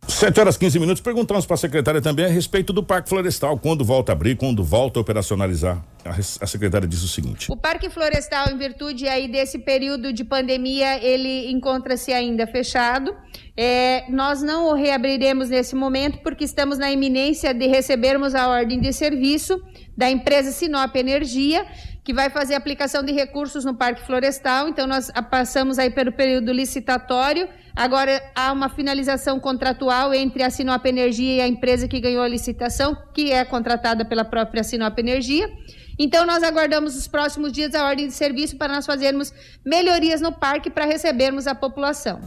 A: 7 horas 15 minutos. Perguntamos para a secretária também a respeito do Parque Florestal. Quando volta a abrir, quando volta a operacionalizar? A, secretária diz o seguinte:
H: O Parque Florestal, em virtude aí desse período de pandemia, ele encontra-se ainda fechado. É, nós não o reabriremos nesse momento porque estamos na iminência de recebermos a ordem de serviço da empresa Sinop Energia que vai fazer aplicação de recursos no Parque Florestal. Então, nós passamos aí pelo período licitatório. Agora há uma finalização contratual entre a Sinop Energia e a empresa que ganhou a licitação, que é contratada pela própria Sinop Energia. Então, nós aguardamos os próximos dias a ordem de serviço para nós fazermos melhorias no parque para recebermos a população.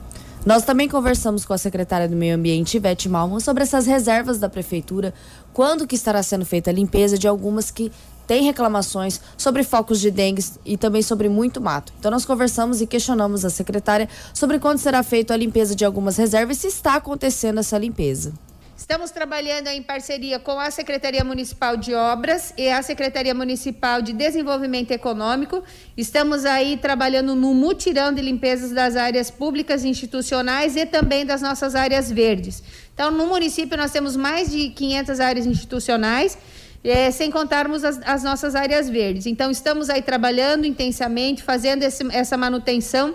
G: Nós também conversamos com a secretária do Meio Ambiente, Ivete Malman, sobre essas reservas da prefeitura, quando que estará sendo feita a limpeza de algumas que têm reclamações sobre focos de dengue e também sobre muito mato. Então nós conversamos e questionamos a secretária sobre quando será feita a limpeza de algumas reservas e se está acontecendo essa limpeza.
H: Estamos trabalhando em parceria com a Secretaria Municipal de Obras e a Secretaria Municipal de Desenvolvimento Econômico. Estamos aí trabalhando no mutirão de limpezas das áreas públicas institucionais e também das nossas áreas verdes. Então, no município nós temos mais de 500 áreas institucionais, é, sem contarmos as, as, nossas áreas verdes. Então, estamos aí trabalhando intensamente, fazendo esse, essa manutenção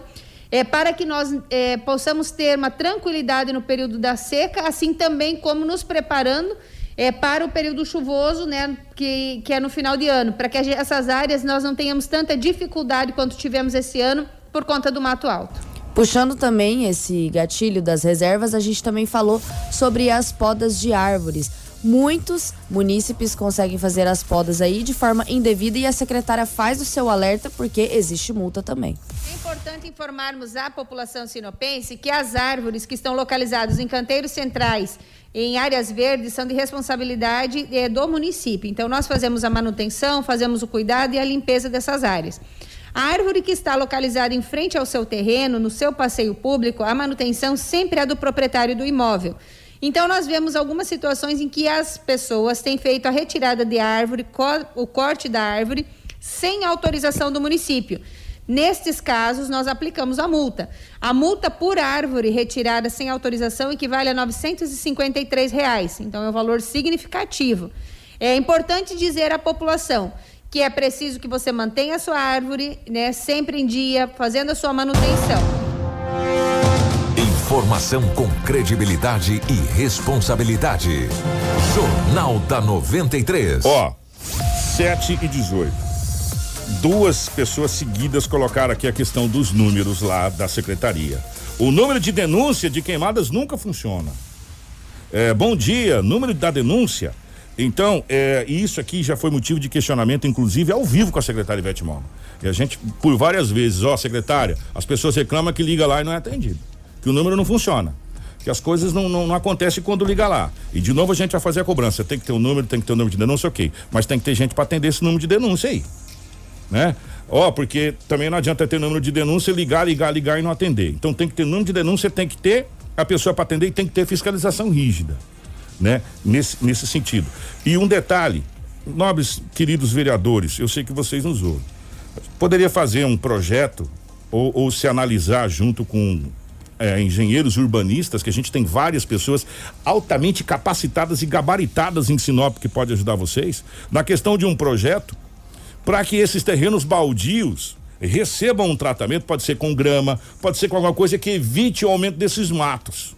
H: é, para que nós é, possamos ter uma tranquilidade no período da seca, assim também como nos preparando é, para o período chuvoso, né, que, que é no final de ano, para que essas áreas nós não tenhamos tanta dificuldade quanto tivemos esse ano por conta do mato alto.
G: Puxando também esse gatilho das reservas, a gente também falou sobre as podas de árvores. Muitos munícipes conseguem fazer as podas aí de forma indevida e a secretária faz o seu alerta porque existe multa também.
H: É importante informarmos à população sinopense que as árvores que estão localizadas em canteiros centrais, em áreas verdes, são de responsabilidade é, do município. Então, nós fazemos a manutenção, fazemos o cuidado e a limpeza dessas áreas. A árvore que está localizada em frente ao seu terreno, no seu passeio público, a manutenção sempre é do proprietário do imóvel. Então, nós vemos algumas situações em que as pessoas têm feito a retirada de árvore, o corte da árvore, sem autorização do município. Nestes casos, nós aplicamos a multa. A multa por árvore retirada sem autorização equivale a 953 reais, então, é um valor significativo. É importante dizer à população que é preciso que você mantenha a sua árvore né, sempre em dia, fazendo a sua manutenção.
C: Informação com credibilidade e responsabilidade. Jornal da 93.
A: Ó, 7 e 18. Duas pessoas seguidas colocaram aqui a questão dos números lá da secretaria. O número de denúncia de queimadas nunca funciona. É, bom dia, número da denúncia. Então, é, isso aqui já foi motivo de questionamento, inclusive ao vivo com a secretária Ivete Mono. E a gente, por várias vezes, ó, secretária, as pessoas reclamam que liga lá e não é atendido que o número não funciona. Que as coisas não, não, não acontecem quando liga lá. E de novo a gente vai fazer a cobrança. Tem que ter o um número, tem que ter o um número de denúncia, ok. Mas tem que ter gente para atender esse número de denúncia aí. Né? Ó, porque também não adianta ter número de denúncia, ligar, ligar, ligar e não atender. Então tem que ter número de denúncia, tem que ter a pessoa para atender tem que ter fiscalização rígida, né? Nesse, nesse sentido. E um detalhe, nobres queridos vereadores, eu sei que vocês nos ouvem. Poderia fazer um projeto ou, ou se analisar junto com é, engenheiros urbanistas, que a gente tem várias pessoas altamente capacitadas e gabaritadas em Sinop que pode ajudar vocês, na questão de um projeto para que esses terrenos baldios recebam um tratamento, pode ser com grama, pode ser com alguma coisa que evite o aumento desses matos.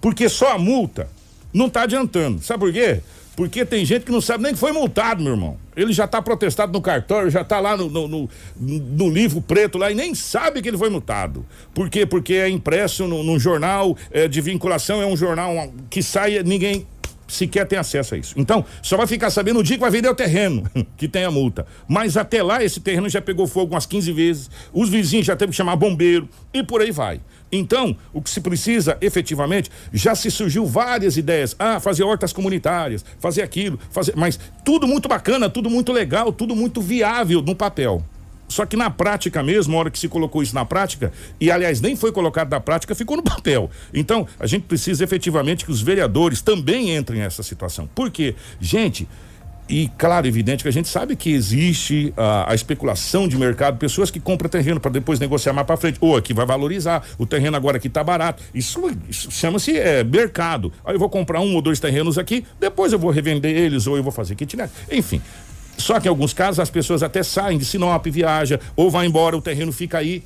A: Porque só a multa não está adiantando. Sabe por quê? Porque tem gente que não sabe nem que foi multado, meu irmão. Ele já está protestado no cartório, já está lá no, no, no, no, livro preto lá e nem sabe que ele foi multado. Por quê? Porque é impresso num jornal é, de vinculação, é um jornal que sai, ninguém sequer tem acesso a isso. Então, só vai ficar sabendo o dia que vai vender o terreno, que tem a multa. Mas até lá, esse terreno já pegou fogo umas 15 vezes, os vizinhos já teve que chamar bombeiro e por aí vai. Então, o que se precisa efetivamente, já se surgiu várias ideias. Ah, fazer hortas comunitárias, fazer aquilo, fazer. Mas tudo muito bacana, tudo muito legal, tudo muito viável no papel. Só que na prática mesmo, a hora que se colocou isso na prática, e aliás nem foi colocado na prática, ficou no papel. Então, a gente precisa efetivamente que os vereadores também entrem nessa situação. Por quê? Gente, e claro, evidente que a gente sabe que existe a, a especulação de mercado, pessoas que compram terreno para depois negociar mais para frente, ou aqui vai valorizar, o terreno agora aqui está barato. Isso, isso chama-se é, mercado. Aí eu vou comprar um ou dois terrenos aqui, depois eu vou revender eles ou eu vou fazer kitnet. Enfim, só que em alguns casos as pessoas até saem de Sinop, viaja, ou vai embora, o terreno fica aí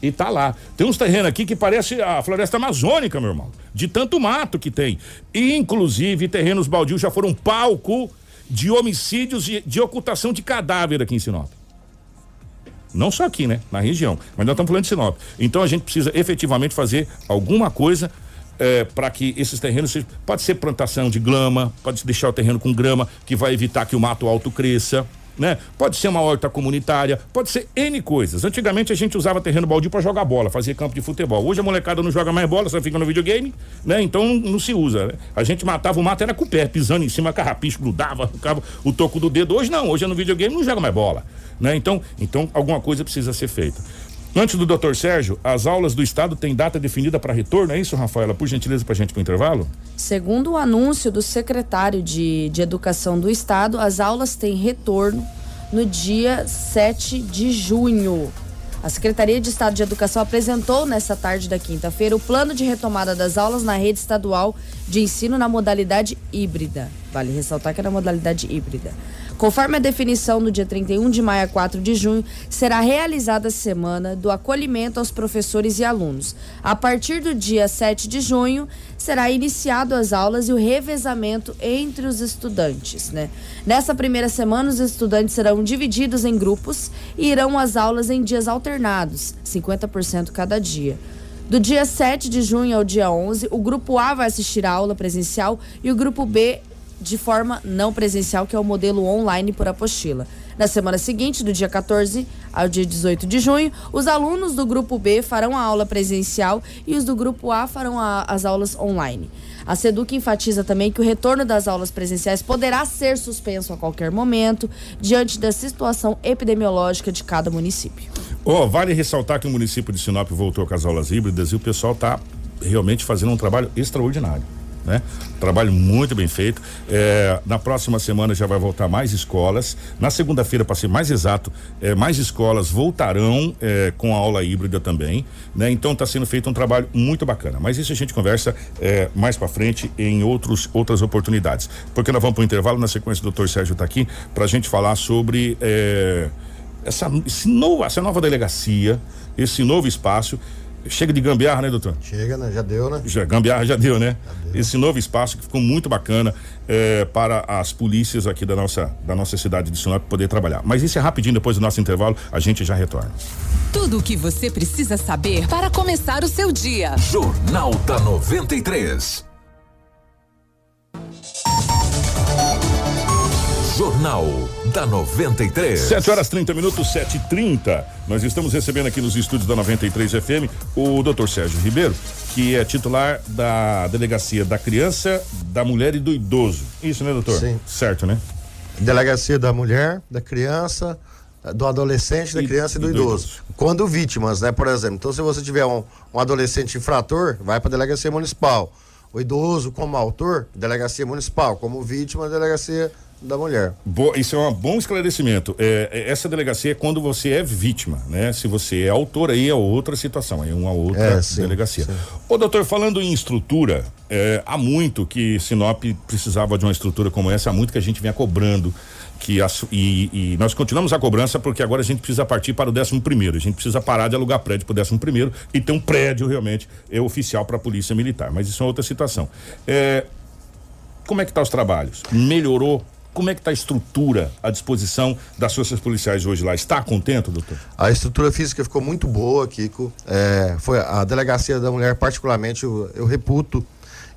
A: e tá lá. Tem uns terrenos aqui que parece a floresta amazônica, meu irmão, de tanto mato que tem. E, inclusive, terrenos baldios já foram palco de homicídios de, de ocultação de cadáver aqui em Sinop. Não só aqui, né? Na região. Mas nós estamos falando de Sinop. Então a gente precisa efetivamente fazer alguma coisa é, para que esses terrenos sejam. Pode ser plantação de grama, pode deixar o terreno com grama, que vai evitar que o mato alto cresça. Né? Pode ser uma horta comunitária, pode ser N coisas. Antigamente a gente usava terreno baldio para jogar bola, fazer campo de futebol. Hoje a molecada não joga mais bola, só fica no videogame, né? Então não se usa, né? A gente matava o mato era com o pé, pisando em cima, carrapicho, grudava, ficava o toco do dedo. Hoje não, hoje é no videogame não joga mais bola, né? Então, então alguma coisa precisa ser feita. Antes do doutor Sérgio, as aulas do Estado têm data definida para retorno, é isso, Rafaela? Por gentileza, para a gente para o intervalo?
G: Segundo o anúncio do secretário de, de Educação do Estado, as aulas têm retorno no dia 7 de junho. A Secretaria de Estado de Educação apresentou nesta tarde da quinta-feira o plano de retomada das aulas na rede estadual de ensino na modalidade híbrida. Vale ressaltar que é na modalidade híbrida. Conforme a definição no dia 31 de maio a 4 de junho, será realizada a semana do acolhimento aos professores e alunos. A partir do dia 7 de junho, será iniciado as aulas e o revezamento entre os estudantes, né? Nessa primeira semana, os estudantes serão divididos em grupos e irão às aulas em dias alternados, 50% cada dia. Do dia 7 de junho ao dia 11, o grupo A vai assistir a aula presencial e o grupo B de forma não presencial, que é o modelo online por apostila. Na semana seguinte, do dia 14 ao dia 18 de junho, os alunos do grupo B farão a aula presencial e os do grupo A farão a, as aulas online. A SEDUC enfatiza também que o retorno das aulas presenciais poderá ser suspenso a qualquer momento, diante da situação epidemiológica de cada município.
A: Oh, vale ressaltar que o município de Sinop voltou com as aulas híbridas e o pessoal está realmente fazendo um trabalho extraordinário né? Trabalho muito bem feito. É, na próxima semana já vai voltar mais escolas. Na segunda-feira, para ser mais exato, é, mais escolas voltarão é, com a aula híbrida também, né? Então está sendo feito um trabalho muito bacana. Mas isso a gente conversa é, mais para frente em outros outras oportunidades. Porque nós vamos para o intervalo na sequência. O doutor Sérgio está aqui para a gente falar sobre é, essa, esse novo, essa nova delegacia, esse novo espaço Chega de gambiarra, né, doutor?
I: Chega, né? Já deu, né?
A: Já, gambiarra já deu, né? Já deu. Esse novo espaço que ficou muito bacana é, para as polícias aqui da nossa, da nossa cidade de Sinop poder trabalhar. Mas isso é rapidinho, depois do nosso intervalo, a gente já retorna.
B: Tudo o que você precisa saber para começar o seu dia.
C: Jornal da 93. Jornal da 93.
A: 7 horas 30 minutos, 7 e 30 Nós estamos recebendo aqui nos estúdios da 93 FM o Dr. Sérgio Ribeiro, que é titular da Delegacia da Criança, da Mulher e do Idoso. Isso, né, doutor?
I: Sim.
A: Certo, né?
I: Delegacia da Mulher, da Criança, do adolescente, da criança e do,
A: do
I: idoso.
A: idoso.
I: Quando vítimas, né, por exemplo. Então, se você tiver um, um adolescente infrator, vai para a delegacia municipal. O idoso como autor, delegacia municipal. Como vítima, delegacia da mulher.
A: Isso é um bom esclarecimento. É, é, essa delegacia é quando você é vítima, né? Se você é autor, aí é outra situação, aí é uma outra
I: É, sim,
A: delegacia. Ô, doutor, falando em estrutura, é, há muito que Sinop precisava de uma estrutura como essa, há muito que a gente vinha cobrando. Que as- e, e nós continuamos a cobrança porque agora a gente precisa partir para o 11 primeiro. A gente precisa parar de alugar prédio para o 11 primeiro e ter um prédio realmente é oficial para a polícia militar. Mas isso é outra situação. É, como é que tá os trabalhos? Melhorou? Como é que tá a estrutura à disposição das forças policiais hoje lá? Está contente, doutor?
I: A estrutura física ficou muito boa, Kiko. É, foi a delegacia da mulher, particularmente, eu, eu reputo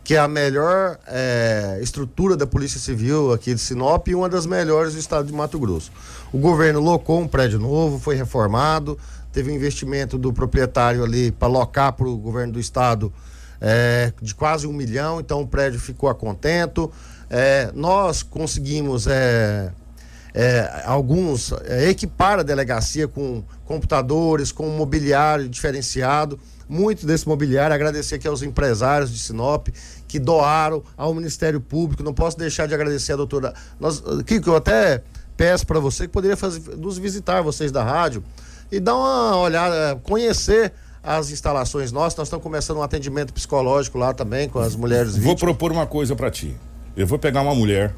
I: que é a melhor é, estrutura da Polícia Civil aqui de Sinop e uma das melhores do estado de Mato Grosso. O governo locou um prédio novo, foi reformado, teve um investimento do proprietário ali para locar para o governo do estado é, de quase um milhão, então o prédio ficou a contento. É, nós conseguimos é, é, alguns é, equipar a delegacia com computadores, com mobiliário diferenciado. Muito desse mobiliário, agradecer aqui aos empresários de Sinop que doaram ao Ministério Público. Não posso deixar de agradecer a doutora. Nós, Kiko, eu até peço para você que poderia fazer, nos visitar, vocês da rádio, e dar uma olhada, conhecer as instalações nossas. Nós estamos começando um atendimento psicológico lá também com as mulheres
A: Vou
I: vítimas.
A: propor uma coisa para ti. Eu vou pegar uma mulher,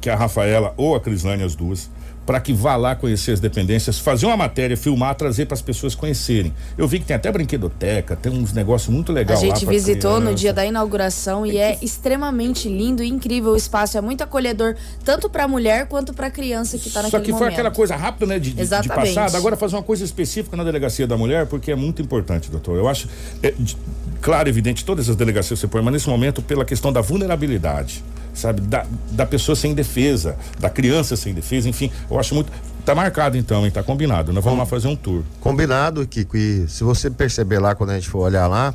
A: que é a Rafaela ou a Crislane, as duas, para que vá lá conhecer as dependências, fazer uma matéria, filmar, trazer para as pessoas conhecerem. Eu vi que tem até brinquedoteca, tem uns negócios muito
G: A
A: legais lá.
G: gente
A: pra
G: visitou no
A: criança.
G: dia da inauguração e é extremamente lindo e incrível o espaço. É muito acolhedor, tanto para a mulher quanto para a criança que está
A: Só
G: naquele
A: que foi
G: momento.
A: aquela coisa rápida, né? De, de- de
G: Exatamente.
A: passada. Agora fazer uma coisa específica na delegacia da mulher, porque é muito importante, doutor. Eu acho, é, de- claro, evidente, todas as delegacias você põe, mas nesse momento, pela questão da vulnerabilidade, sabe? Da, da pessoa sem defesa, da criança sem defesa, enfim, eu acho muito. Tá marcado então, hein? Tá combinado. Nós vamos lá fazer um tour.
I: Combinado, Kiko. E se você perceber lá, quando a gente for olhar lá,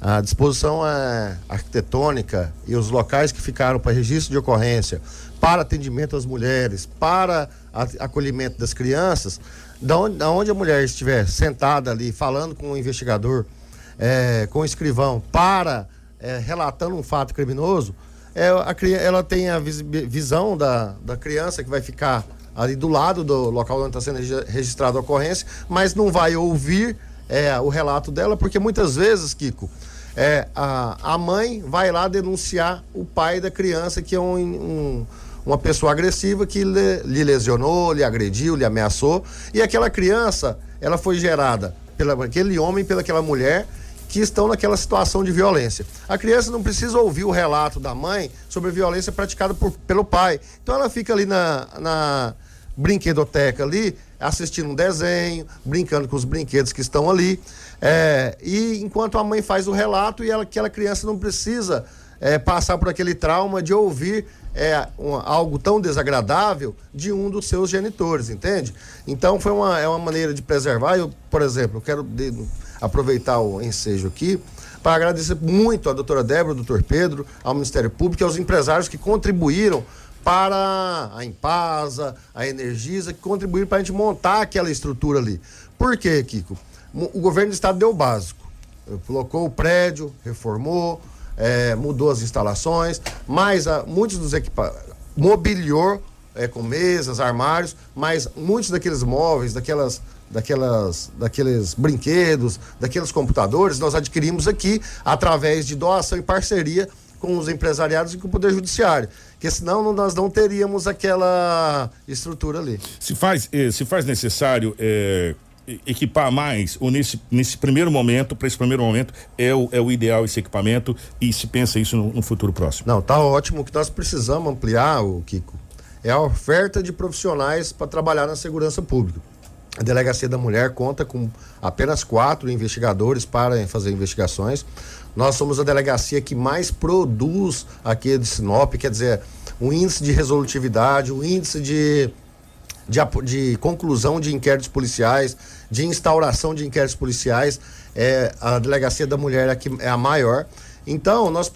I: a disposição é arquitetônica e os locais que ficaram para registro de ocorrência, para atendimento às mulheres, para acolhimento das crianças, da onde, da onde a mulher estiver sentada ali, falando com o investigador, é, com o escrivão, para é, relatando um fato criminoso, é, a, ela tem a vis- visão da, da criança que vai ficar ali do lado do local onde está sendo regi- registrada a ocorrência, mas não vai ouvir é, o relato dela, porque muitas vezes, Kiko, é, a, a mãe vai lá denunciar o pai da criança, que é um, um- uma pessoa agressiva que lhe, lhe lesionou, lhe agrediu, lhe ameaçou, e aquela criança, ela foi gerada pelo aquele homem, pela aquela mulher, que estão naquela situação de violência. A criança não precisa ouvir o relato da mãe sobre a violência praticada por, pelo pai. Então ela fica ali na, na brinquedoteca ali, assistindo um desenho, brincando com os brinquedos que estão ali. é, e enquanto a mãe faz o relato e ela, aquela criança não precisa é, passar por aquele trauma de ouvir é, um- algo tão desagradável de um dos seus genitores, entende? Então foi uma, é uma maneira de preservar. Eu, por exemplo, eu quero de- aproveitar o ensejo aqui para agradecer muito à doutora Débora, ao doutor Pedro, ao Ministério Público e aos empresários que contribuíram para a Impasa, a Energisa, que contribuíram para a gente montar aquela estrutura ali. Por quê, Kiko? O governo do estado deu o básico. Colocou o prédio, reformou, eh, mudou as instalações, mas ah, muitos dos equipamentos mobiliou eh, com mesas, armários, mas muitos daqueles móveis, daquelas, daquelas, daqueles brinquedos, daqueles computadores, nós adquirimos aqui através de doação e parceria com os empresariados e com o Poder Judiciário. Porque senão não- nós não teríamos aquela estrutura ali.
A: Se faz, eh, se faz necessário e- equipar mais, ou nesse, nesse primeiro momento, para esse primeiro momento, é o, é o ideal esse equipamento e se pensa isso no, no futuro próximo?
I: Não, tá ótimo. O que nós precisamos ampliar, o Kiko, é a oferta de profissionais para trabalhar na segurança pública. A Delegacia da Mulher conta com apenas quatro investigadores para fazer investigações. Nós somos a delegacia que mais produz aqui de Sinop, quer dizer, o índice de resolutividade, o índice de, de, de conclusão de inquéritos policiais, de instauração de inquéritos policiais, é, a Delegacia da Mulher é a, que- é a maior. Então, nós,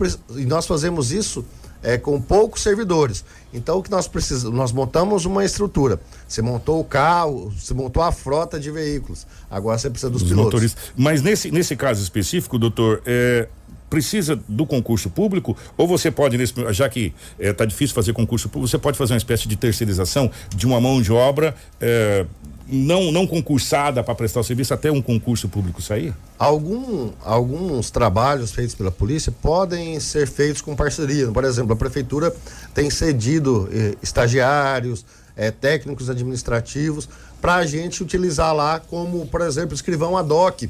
I: nós fazemos isso é, com poucos servidores. Então o que nós precisamos, nós montamos uma estrutura. Você montou o carro, você montou a frota de veículos. Agora você precisa dos
A: Os
I: pilotos.
A: motoristas. Mas nesse, nesse caso específico, doutor, é, precisa do concurso público ou você pode, nesse, já que está difícil fazer concurso público, você pode fazer uma espécie de terceirização de uma mão de obra é, não, não concursada para prestar o serviço até um concurso público sair?
I: Algum, alguns trabalhos feitos pela polícia podem ser feitos com parceria. Por exemplo, a prefeitura tem cedido eh, estagiários, eh, técnicos administrativos, para a gente utilizar lá como, por exemplo, escrivão ad hoc.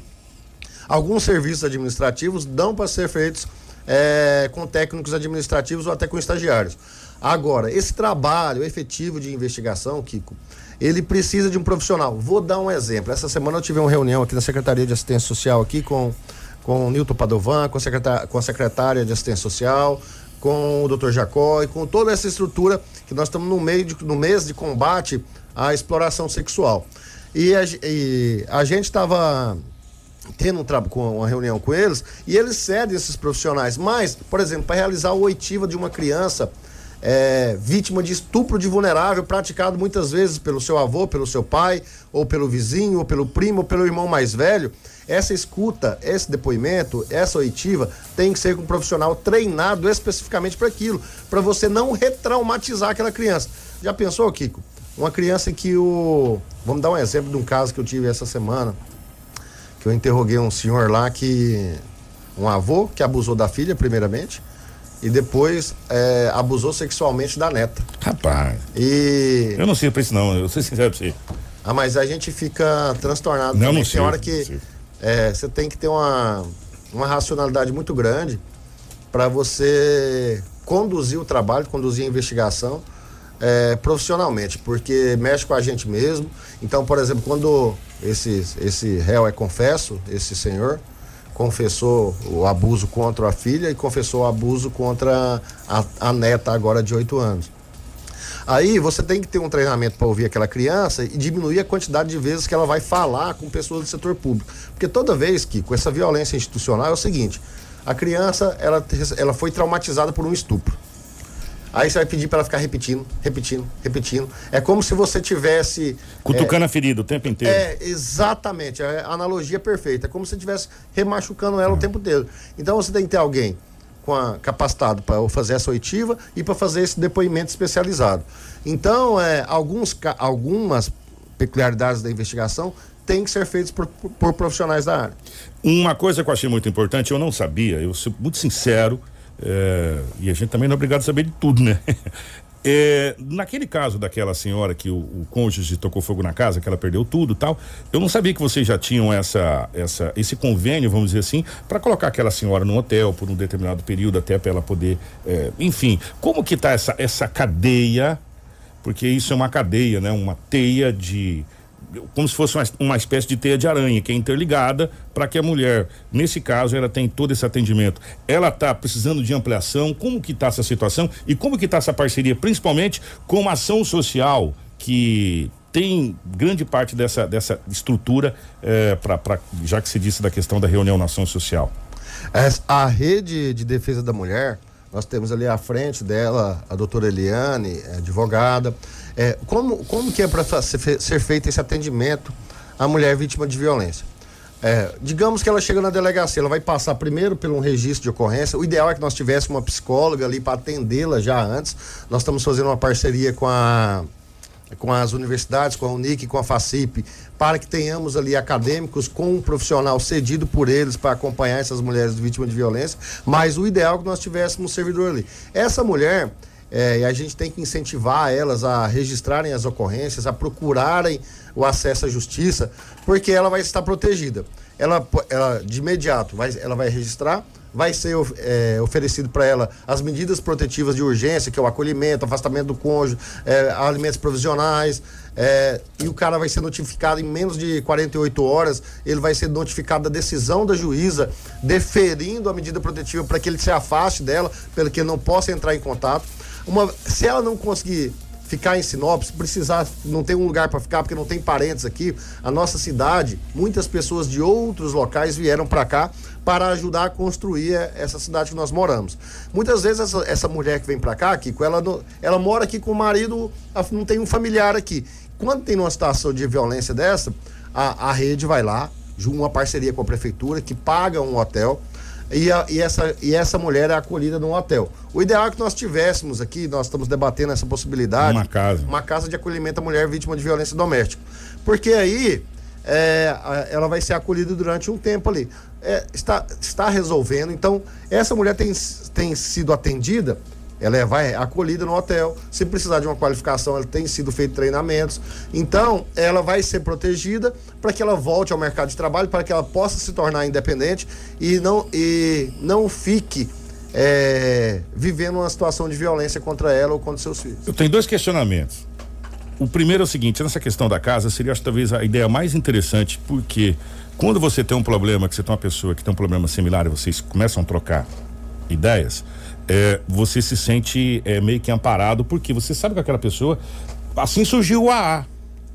I: Alguns serviços administrativos dão para ser feitos eh, com técnicos administrativos ou até com estagiários. Agora, esse trabalho efetivo de investigação, Kiko, ele precisa de um profissional. Vou dar um exemplo. Essa semana eu tive uma reunião aqui na Secretaria de Assistência Social aqui com, com o Nilton Padovan, com a, secretária, com a secretária de Assistência Social, com o Dr. Jacó e com toda essa estrutura que nós estamos no meio de, no mês de combate à exploração sexual. E a, e a gente estava tendo um trabalho com uma reunião com eles e eles cedem esses profissionais. Mas, por exemplo, para realizar a oitiva de uma criança é, vítima de estupro de vulnerável praticado muitas vezes pelo seu avô, pelo seu pai, ou pelo vizinho, ou pelo primo, ou pelo irmão mais velho, essa escuta, esse depoimento, essa oitiva tem que ser com um profissional treinado especificamente para aquilo, para você não retraumatizar aquela criança. Já pensou, Kiko? Uma criança que o. Vamos dar um exemplo de um caso que eu tive essa semana, que eu interroguei um senhor lá que. Um avô que abusou da filha, primeiramente e depois é, abusou sexualmente da neta.
A: Rapaz.
I: E.
A: Eu não sei pra isso, não, eu sou sincero pra você.
I: Ah, mas a gente fica transtornado.
A: Não,
I: também.
A: não
I: Tem
A: sei,
I: hora que é, você tem que ter uma, uma racionalidade muito grande para você conduzir o trabalho, conduzir a investigação é, profissionalmente, porque mexe com a gente mesmo. Então, por exemplo, quando esse, esse réu é confesso, esse senhor, confessou o abuso contra a filha e confessou o abuso contra a, a neta agora de 8 anos. Aí você tem que ter um treinamento para ouvir aquela criança e diminuir a quantidade de vezes que ela vai falar com pessoas do setor público. Porque toda vez que com essa violência institucional é o seguinte, a criança ela, ela foi traumatizada por um estupro. Aí você vai pedir para ela ficar repetindo, repetindo, repetindo. É como se você tivesse.
A: Cutucando é, a ferida o tempo inteiro.
I: É, exatamente. É a analogia perfeita. É como se você estivesse remachucando ela o tempo inteiro. Então você tem que ter alguém com a, capacitado para fazer essa oitiva e para fazer esse depoimento especializado. Então, é, alguns, algumas peculiaridades da investigação têm que ser feitas por, por profissionais da área.
A: Uma coisa que eu achei muito importante, eu não sabia, eu sou muito sincero. É, e a gente também não é obrigado a saber de tudo, né? É, naquele caso daquela senhora que o, o, cônjuge tocou fogo na casa, que ela perdeu tudo tal, eu não sabia que vocês já tinham essa, essa, esse convênio, vamos dizer assim, para colocar aquela senhora no hotel por um determinado período até para ela poder, é, enfim, como que tá essa, essa cadeia? Porque isso é uma cadeia, né? Uma teia de como se fosse uma, uma, espécie de teia de aranha que é interligada para que a mulher, nesse caso, ela tem todo esse atendimento. Ela está precisando de ampliação. Como que está essa situação e como que está essa parceria, principalmente com a ação social que tem grande parte dessa, dessa estrutura é, para já que se disse da questão da reunião na ação social.
I: A rede de defesa da mulher, nós temos ali à frente dela a doutora Eliane, advogada. É, como, como que é para ser feito esse atendimento à mulher vítima de violência? É, digamos que ela chega na delegacia, ela vai passar primeiro por um registro de ocorrência. O ideal é que nós tivéssemos uma psicóloga ali para atendê-la já antes. Nós estamos fazendo uma parceria com a com as universidades, com a Unic, com a FACIP, para que tenhamos ali acadêmicos com um profissional cedido por eles para acompanhar essas mulheres vítimas de violência. Mas o ideal é que nós tivéssemos um servidor ali. Essa mulher, é, e a gente tem que incentivar elas a registrarem as ocorrências, a procurarem o acesso à justiça, porque ela vai estar protegida. Ela, ela de imediato, vai, ela vai registrar, vai ser é, oferecido para ela as medidas protetivas de urgência, que é o acolhimento, afastamento do cônjuge, é, alimentos provisionais, é, e o cara vai ser notificado em menos de 48 horas, ele vai ser notificado da decisão da juíza, deferindo a medida protetiva para que ele se afaste dela, pelo que ele não possa entrar em contato. Uma, se ela não conseguir ficar em Sinop, se precisar, não tem um lugar para ficar porque não tem parentes aqui. A nossa cidade, muitas pessoas de outros locais vieram para cá para ajudar a construir essa cidade que nós moramos. Muitas vezes essa, essa mulher que vem para cá, Kiko, ela, ela mora aqui com o marido, não tem um familiar aqui. Quando tem uma situação de violência dessa, a, a rede vai lá, uma parceria com a prefeitura, que paga um hotel, e, a- e essa, e essa mulher é acolhida num hotel. O ideal é que nós tivéssemos aqui, nós estamos debatendo essa possibilidade.
A: Uma casa.
I: Uma casa de acolhimento à mulher vítima de violência doméstica. Porque aí é, ela vai ser acolhida durante um tempo ali. É, está, está resolvendo. Então, essa mulher tem, tem sido atendida, ela é, vai acolhida no hotel. Se precisar de uma qualificação, ela tem sido feito treinamentos. Então, ela vai ser protegida para que ela volte ao mercado de trabalho, para que ela possa se tornar independente e não, e não fique é, vivendo uma situação de violência contra ela ou contra seus filhos.
A: Eu tenho dois questionamentos. O primeiro é o seguinte, nessa questão da casa, seria acho, talvez a ideia mais interessante, porque quando você tem um problema, que você tem uma pessoa que tem um problema similar e vocês começam a trocar ideias, é, você se sente é, meio que amparado, porque você sabe que aquela pessoa. Assim surgiu o AA.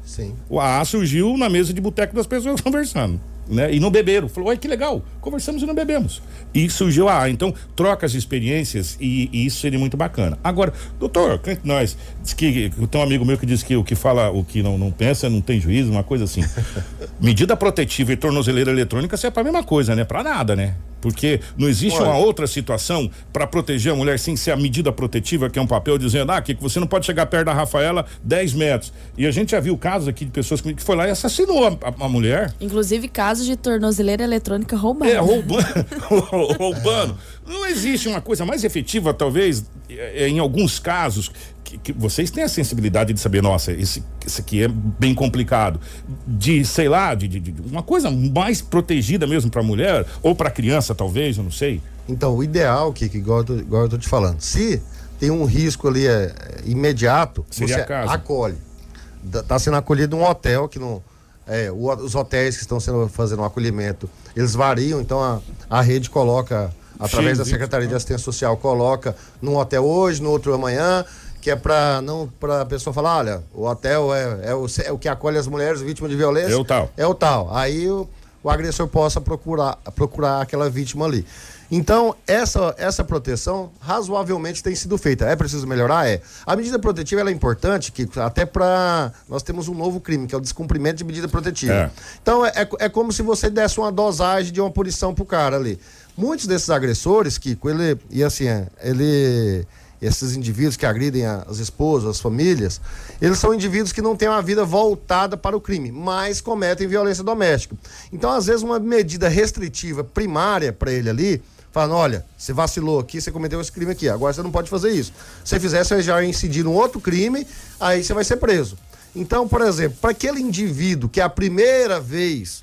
I: Sim.
A: O AA surgiu na mesa de boteco das pessoas conversando. Né? E não beberam. Falou, olha que legal, conversamos e não bebemos. E surgiu a AA. Então, trocas de experiências e, e isso seria muito bacana. Agora, doutor, nós, diz que, tem um amigo meu que diz que o que fala, o que não, não pensa, não tem juízo, uma coisa assim. Medida protetiva e tornozeleira eletrônica serve pra mesma coisa, né? Pra nada, né? Porque não existe
I: Olha.
A: uma outra situação para proteger a mulher sem ser a medida protetiva, que é um papel dizendo, ah, que você não pode chegar perto da Rafaela 10 metros. E a gente já viu casos aqui de pessoas que foi lá e assassinou a, a- a mulher.
G: Inclusive casos de tornozeleira eletrônica roubada.
A: É, roubando. roubando. Não existe uma coisa mais efetiva, talvez, é, é, em alguns casos, que, que vocês têm a sensibilidade de saber, nossa, esse, esse aqui é bem complicado. De, sei lá, de, de- de uma coisa mais protegida mesmo para a mulher, ou para a criança, talvez, eu não sei.
I: Então, o ideal, Kiko, igual, igual eu tô te falando, se tem um risco ali é, é, imediato,
A: Seria
I: você acolhe. Da- Tá sendo acolhido um hotel que não. é, o- os hotéis que estão sendo fazendo um acolhimento, eles variam, então a, a rede coloca, através da
A: X,
I: Secretaria de Assistência Social, coloca num hotel hoje, no outro amanhã, que é para não para a pessoa falar, olha, o hotel é, é, o, é o que acolhe as mulheres vítimas de violência.
A: É o tal.
I: É o tal. Aí o, o agressor possa procurar, procurar aquela vítima ali. Então, essa, essa proteção razoavelmente tem sido feita. É preciso melhorar? É. A medida protetiva é importante, que até para. Nós temos um novo crime, que é o descumprimento de medida protetiva.
A: É.
I: Então, é, é como se você desse uma dosagem de uma punição pro cara ali. Muitos desses agressores, Kiko, ele. E assim, é, ele esses indivíduos que agridem as esposas, as famílias, eles são indivíduos que não têm uma vida voltada para o crime, mas cometem violência doméstica. Então, às vezes, uma medida restritiva primária para ele ali, falando: olha, você vacilou aqui, você cometeu esse crime aqui, agora você não pode fazer isso. Se você fizer, você já incidir num outro crime, aí você vai ser preso. Então, por exemplo, para aquele indivíduo que é a primeira vez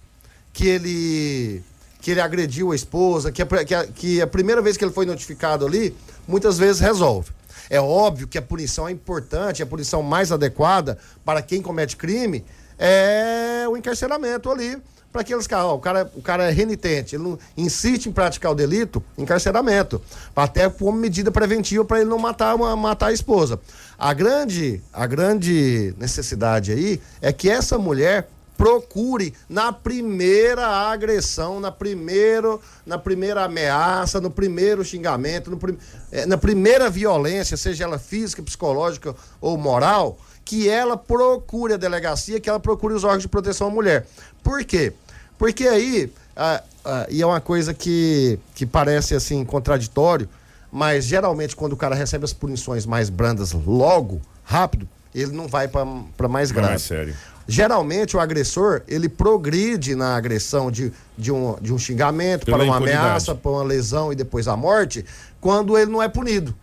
I: que ele que ele agrediu a esposa, que a, que, que a primeira vez que ele foi notificado ali, muitas vezes resolve. É óbvio que a punição é importante, a punição mais adequada para quem comete crime é o encarceramento ali para aqueles caras. ó, o, cara, o cara é renitente, ele não insiste em praticar o delito, encarceramento. Até como medida preventiva para ele não matar, uma- matar a esposa. A grande, a grande necessidade aí é que essa mulher procure na primeira agressão, na, primeiro, na primeira ameaça, no primeiro xingamento, no prim- eh, na primeira violência, seja ela física, psicológica ou moral, que ela procure a delegacia, que ela procure os órgãos de proteção à mulher. Por quê? Porque aí, ah, ah, e é uma coisa que, que parece assim contraditório, mas geralmente quando o cara recebe as punições mais brandas logo, rápido, ele não vai para mais grave.
A: mais sério.
I: Geralmente o agressor, ele progride na agressão de, de, um, de um xingamento
A: Pela
I: para uma
A: impunidade.
I: ameaça, para uma lesão e depois a morte, quando ele não é punido.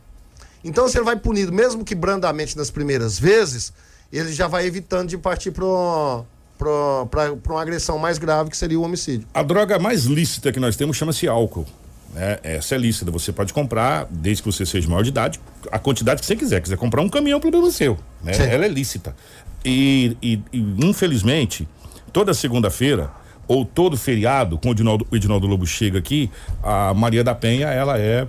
I: Então, se ele vai punido, mesmo que brandamente nas primeiras vezes, ele já vai evitando de partir para uma agressão mais grave, que seria o homicídio.
A: A droga mais lícita que nós temos chama-se álcool. né? essa é lícita, você pode comprar, desde que você seja maior de idade, a quantidade que você quiser. Quiser comprar um caminhão, o problema é seu. Né? Ela é lícita. E, e- e, infelizmente, toda segunda-feira, ou todo feriado, quando o Edinaldo, Lobo chega aqui, a Maria da Penha, ela é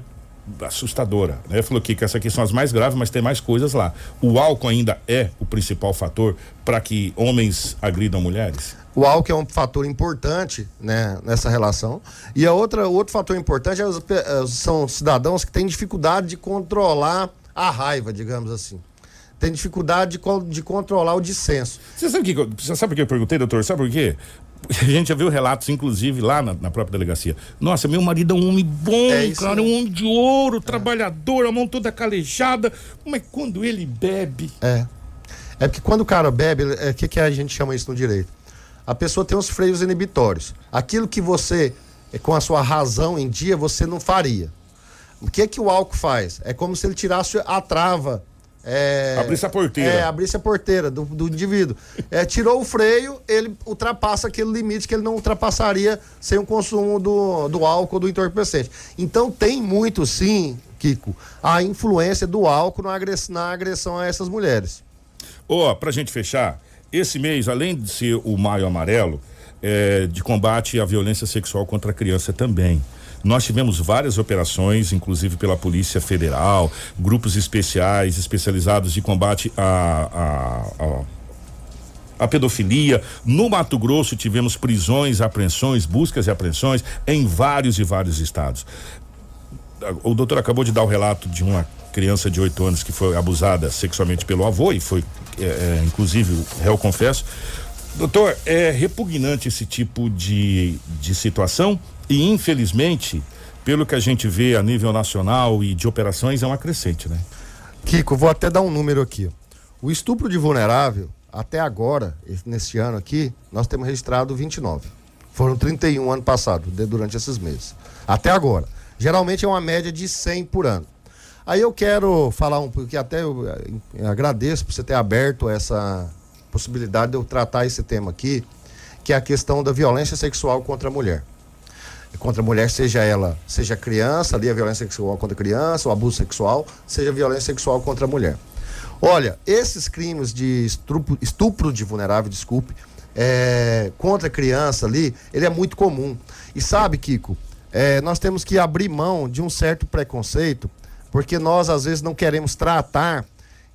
A: assustadora. Né? Falou que essa aqui são as mais graves, mas tem mais coisas lá. O álcool ainda é o principal fator para que homens agridam mulheres?
I: O álcool é um fator importante né, nessa relação. E a outra, outro fator importante é os, eh, são cidadãos que têm dificuldade de controlar a raiva, digamos assim. Tem dificuldade de, de controlar o dissenso.
A: Você sabe, que, você sabe por que eu perguntei, doutor? Sabe por quê? A gente já viu relatos, inclusive, lá na, na própria delegacia. Nossa, meu marido é um homem bom,
I: É
A: cara, um homem de ouro, trabalhador, a mão toda calejada. Mas quando ele bebe.
I: É. É porque quando o cara bebe, o é, que, que a gente chama isso no direito? A pessoa tem os freios inibitórios. Aquilo que você, eh, com a sua razão em dia, você não faria. O que que o álcool faz? É como se ele tirasse a trava. É,
A: Abrisse a porteira.
I: É, abrisse a porteira do, do indivíduo. É, tirou o freio, ele ultrapassa aquele limite que ele não ultrapassaria sem o consumo do, do álcool, do entorpecente. Então tem muito, sim, Kiko, a influência do álcool na agressão, na agressão a essas mulheres.
A: Ó, pra gente fechar, esse mês, além de ser o Maio Amarelo, é, de combate à violência sexual contra a criança também. Nós tivemos várias operações, inclusive pela Polícia Federal, grupos especiais especializados de combate à, à, à a pedofilia. No Mato Grosso tivemos prisões, apreensões, buscas e apreensões em vários e vários estados. O doutor acabou de dar o relato de uma criança de 8 anos que foi abusada sexualmente pelo avô e foi, é, é, inclusive, o réu confesso. Doutor, é repugnante esse tipo de, de situação e, infelizmente, pelo que a gente vê a nível nacional e de operações, é uma crescente, né?
I: Kiko, vou até dar um número aqui. O estupro de vulnerável, até agora, nesse ano aqui, nós temos registrado 29. Foram 31 ano passado, durante esses meses. Até agora. Geralmente é uma média de 100 por ano. Aí eu quero falar um pouco, que até eu, eh, eu agradeço por você ter aberto essa possibilidade de eu tratar esse tema aqui, que é a questão da violência sexual contra a mulher contra a mulher, seja ela, seja criança, ali a violência sexual contra criança, o abuso sexual, seja violência sexual contra a mulher. Olha, esses crimes de estupro, estupro de vulnerável, desculpe, é, contra criança ali, ele é muito comum. E sabe, Kiko, é, nós temos que abrir mão de um certo preconceito, porque nós às vezes não queremos tratar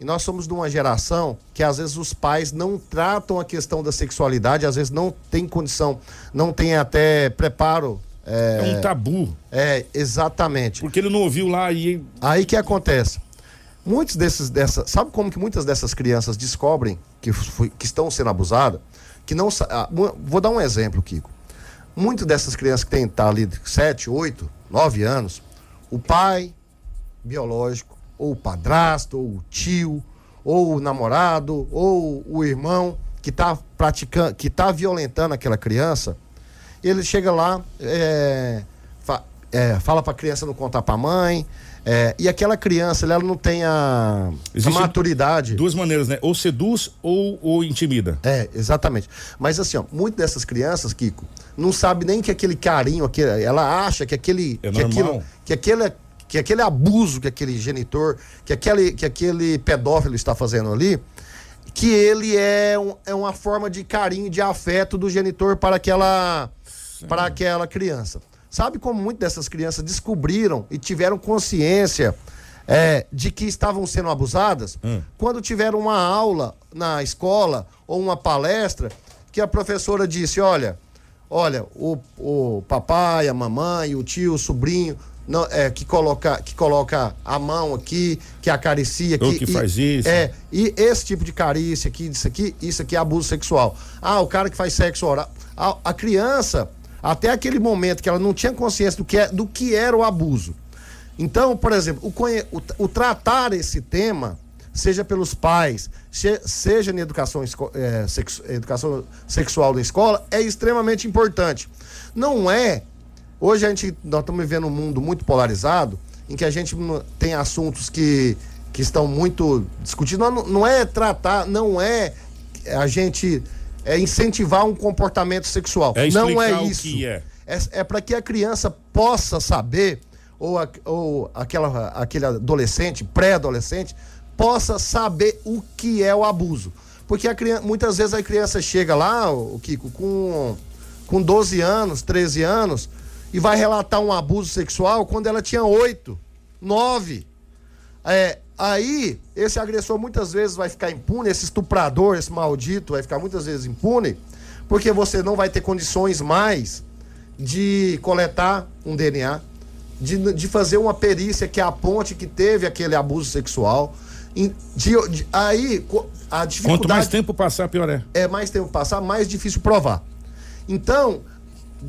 I: e nós somos de uma geração que às vezes os pais não tratam a questão da sexualidade, às vezes não tem condição, não tem até preparo.
A: É, um tabu.
I: É, exatamente.
A: Porque ele não ouviu lá e.
I: Aí que acontece? Muitos desses, dessa, sabe como que muitas dessas crianças descobrem que, foi- que estão sendo abusadas? Que não, ah, vou dar um exemplo, Kiko. Muitas dessas crianças que têm tá ali 7, 8, 9 anos, o pai biológico, ou o padrasto, ou o tio, ou o namorado, ou o irmão que está praticando, que está violentando aquela criança, ele chega lá, é, fa- é, fala para a criança não contar para a mãe, é, e aquela criança, ela não tem a, a maturidade.
A: Duas maneiras, né? Ou seduz ou, ou intimida.
I: É, exatamente. Mas assim, ó, muitas dessas crianças, Kiko, não sabe nem que aquele carinho, aquele, ela acha que aquele,
A: É
I: que aquilo, que aquele, que aquele abuso que aquele genitor, que aquele, que aquele pedófilo está fazendo ali, que ele é, um- é uma forma de carinho, de afeto do genitor para aquela, para aquela criança. Sabe como muitas dessas crianças descobriram e tiveram consciência é, de que estavam sendo abusadas? Quando tiveram uma aula na escola ou uma palestra que a professora disse: olha, olha, o, o papai, a mamãe, o tio, o sobrinho, não, é, que, coloca, que coloca a mão aqui, que acaricia
A: Ou
I: aqui.
A: que
I: e-
A: faz isso.
I: É, e esse tipo de carícia aqui, isso aqui, isso aqui é abuso sexual. Ah, o cara que faz sexo oral. A, a criança, até aquele momento que ela não tinha consciência do que, é, do que era o abuso. Então, por exemplo, o, o, tratar esse tema, seja pelos pais, se- seja na educação, é, sexu- educação sexual da escola, é extremamente importante. Não é. Hoje a gente, nós estamos vivendo um mundo muito polarizado, em que a gente tem assuntos que, que estão muito discutidos. Não, não é tratar, não é a gente é incentivar um comportamento sexual.
A: É
I: não é isso.
A: que é.
I: É, para que a criança possa saber, ou, a- ou aquela, aquele adolescente, pré-adolescente, possa saber o que é o abuso. Porque a criança, muitas vezes a criança chega lá, o Kiko, com, com 12 anos, 13 anos, e vai relatar um abuso sexual quando ela tinha 8. Nove. É, aí, esse agressor muitas vezes vai ficar impune, esse estuprador, esse maldito, vai ficar muitas vezes impune, porque você não vai ter condições mais de coletar um DNA, de, de fazer uma perícia que aponte que teve aquele abuso sexual. De- de- aí, a dificuldade.
A: Quanto mais tempo passar, pior é.
I: É mais tempo passar, mais difícil provar. Então,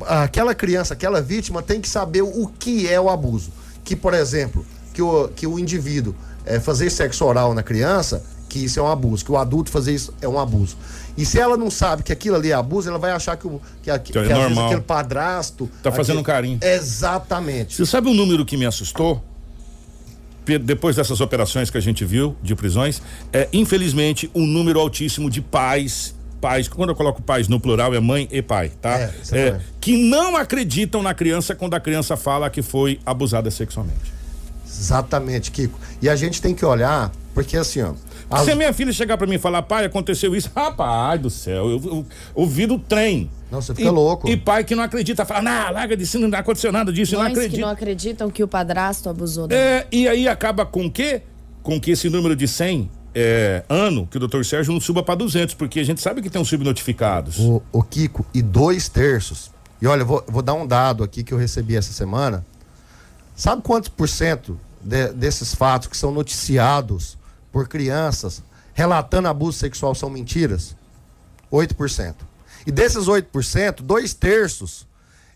I: aquela criança, aquela vítima tem que saber o que é o abuso. Que, por exemplo, que o, que o indivíduo é, fazer sexo oral na criança, que isso é um abuso, que o adulto fazer isso é um abuso. E se ela não sabe que aquilo ali é abuso, ela vai achar que, o, que, a- que
A: é
I: às vezes
A: normal.
I: aquele padrasto.
A: Tá fazendo
I: aquele-
A: carinho.
I: Exatamente.
A: Você sabe um número que me assustou? Depois dessas operações que a gente viu de prisões, é infelizmente um número altíssimo de pais, pais, quando eu coloco pais no plural é mãe e pai, tá?
I: É, exatamente.
A: que não acreditam na criança quando a criança fala que foi abusada sexualmente.
I: Exatamente, Kiko. E a gente tem que olhar, porque assim, ó. as-
A: Se a minha filha chegar pra mim e falar, pai, aconteceu isso, rapaz do céu, eu, eu ouvi do trem.
I: Não, você fica
A: E-
I: louco.
A: E pai que não acredita, fala, não, larga disso, não aconteceu nada disso, eu não
G: Mães que não acreditam que o padrasto abusou da
A: É, e aí acaba com o quê? Com que esse número de 100 é, ano, que o doutor Sérgio não suba para 200, porque a gente sabe que tem uns subnotificados.
I: O, o Kiko, e dois terços. E olha, eu vou, vou dar um dado aqui que eu recebi essa semana. Sabe quantos por cento de- desses fatos que são noticiados por crianças relatando abuso sexual são mentiras? 8%. E desses 8%, dois terços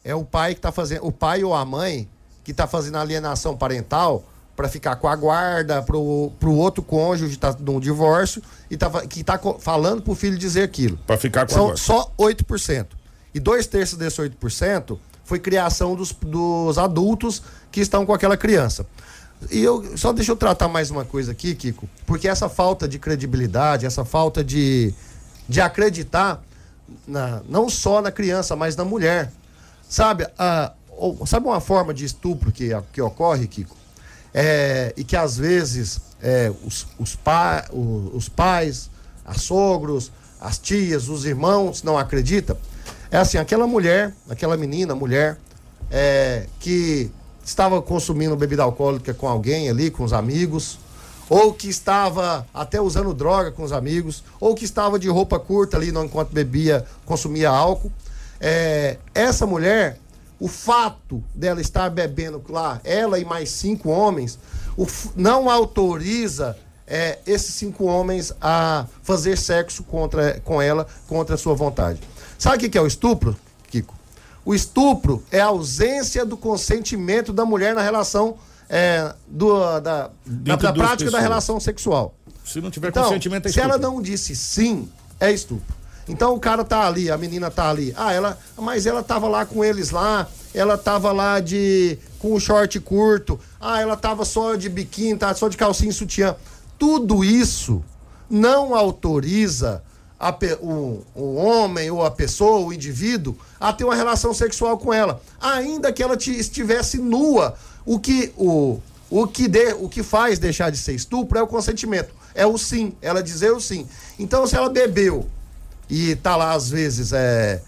I: é o pai que tá fazendo, o pai ou a mãe que tá fazendo alienação parental para ficar com a guarda pro, pro outro cônjuge tá num divórcio e tá, que tá co- falando pro filho dizer aquilo.
A: Para ficar com a
I: São
A: guarda.
I: só 8%. E dois terços desse 8% foi criação dos, dos adultos que estão com aquela criança. E eu só deixa eu tratar mais uma coisa aqui, Kiko, porque essa falta de credibilidade, essa falta de, de acreditar na- não só na criança, mas na mulher. Sabe, a, sabe uma forma de estupro que, que ocorre, Kiko? É, e que às vezes é, os, os, pa, o- os pais, as sogros, as tias, os irmãos não acreditam. É assim, aquela mulher, aquela menina, mulher, é, que estava consumindo bebida alcoólica com alguém ali, com os amigos, ou que estava até usando droga com os amigos, ou que estava de roupa curta ali enquanto bebia, consumia álcool. É, essa mulher, o fato dela estar bebendo lá, ela e mais cinco homens, o não autoriza é, esses cinco homens a fazer sexo contra, com ela contra a sua vontade. Sabe o que é o estupro? O estupro é a ausência do consentimento da mulher na relação é, do, da, da, da
A: duas
I: prática da
A: pessoas.
I: relação sexual.
A: Se não tiver
I: Então,
A: consentimento, é
I: se ela
A: estupro.
I: não disse sim, é estupro. Então o cara tá ali, a menina tá ali. Ah, ela, mas ela tava lá com eles lá, ela tava lá de com o short curto. Ah, ela tava só de biquíni, tá só de calcinha e sutiã. Tudo isso não autoriza a o, o homem ou a pessoa, o indivíduo, a ter uma relação sexual com ela, ainda que ela te- estivesse nua. O que o o que, de, o que faz deixar de ser estupro é o consentimento, é o sim, ela dizer o sim. Então, se ela bebeu e tá lá, às vezes, é,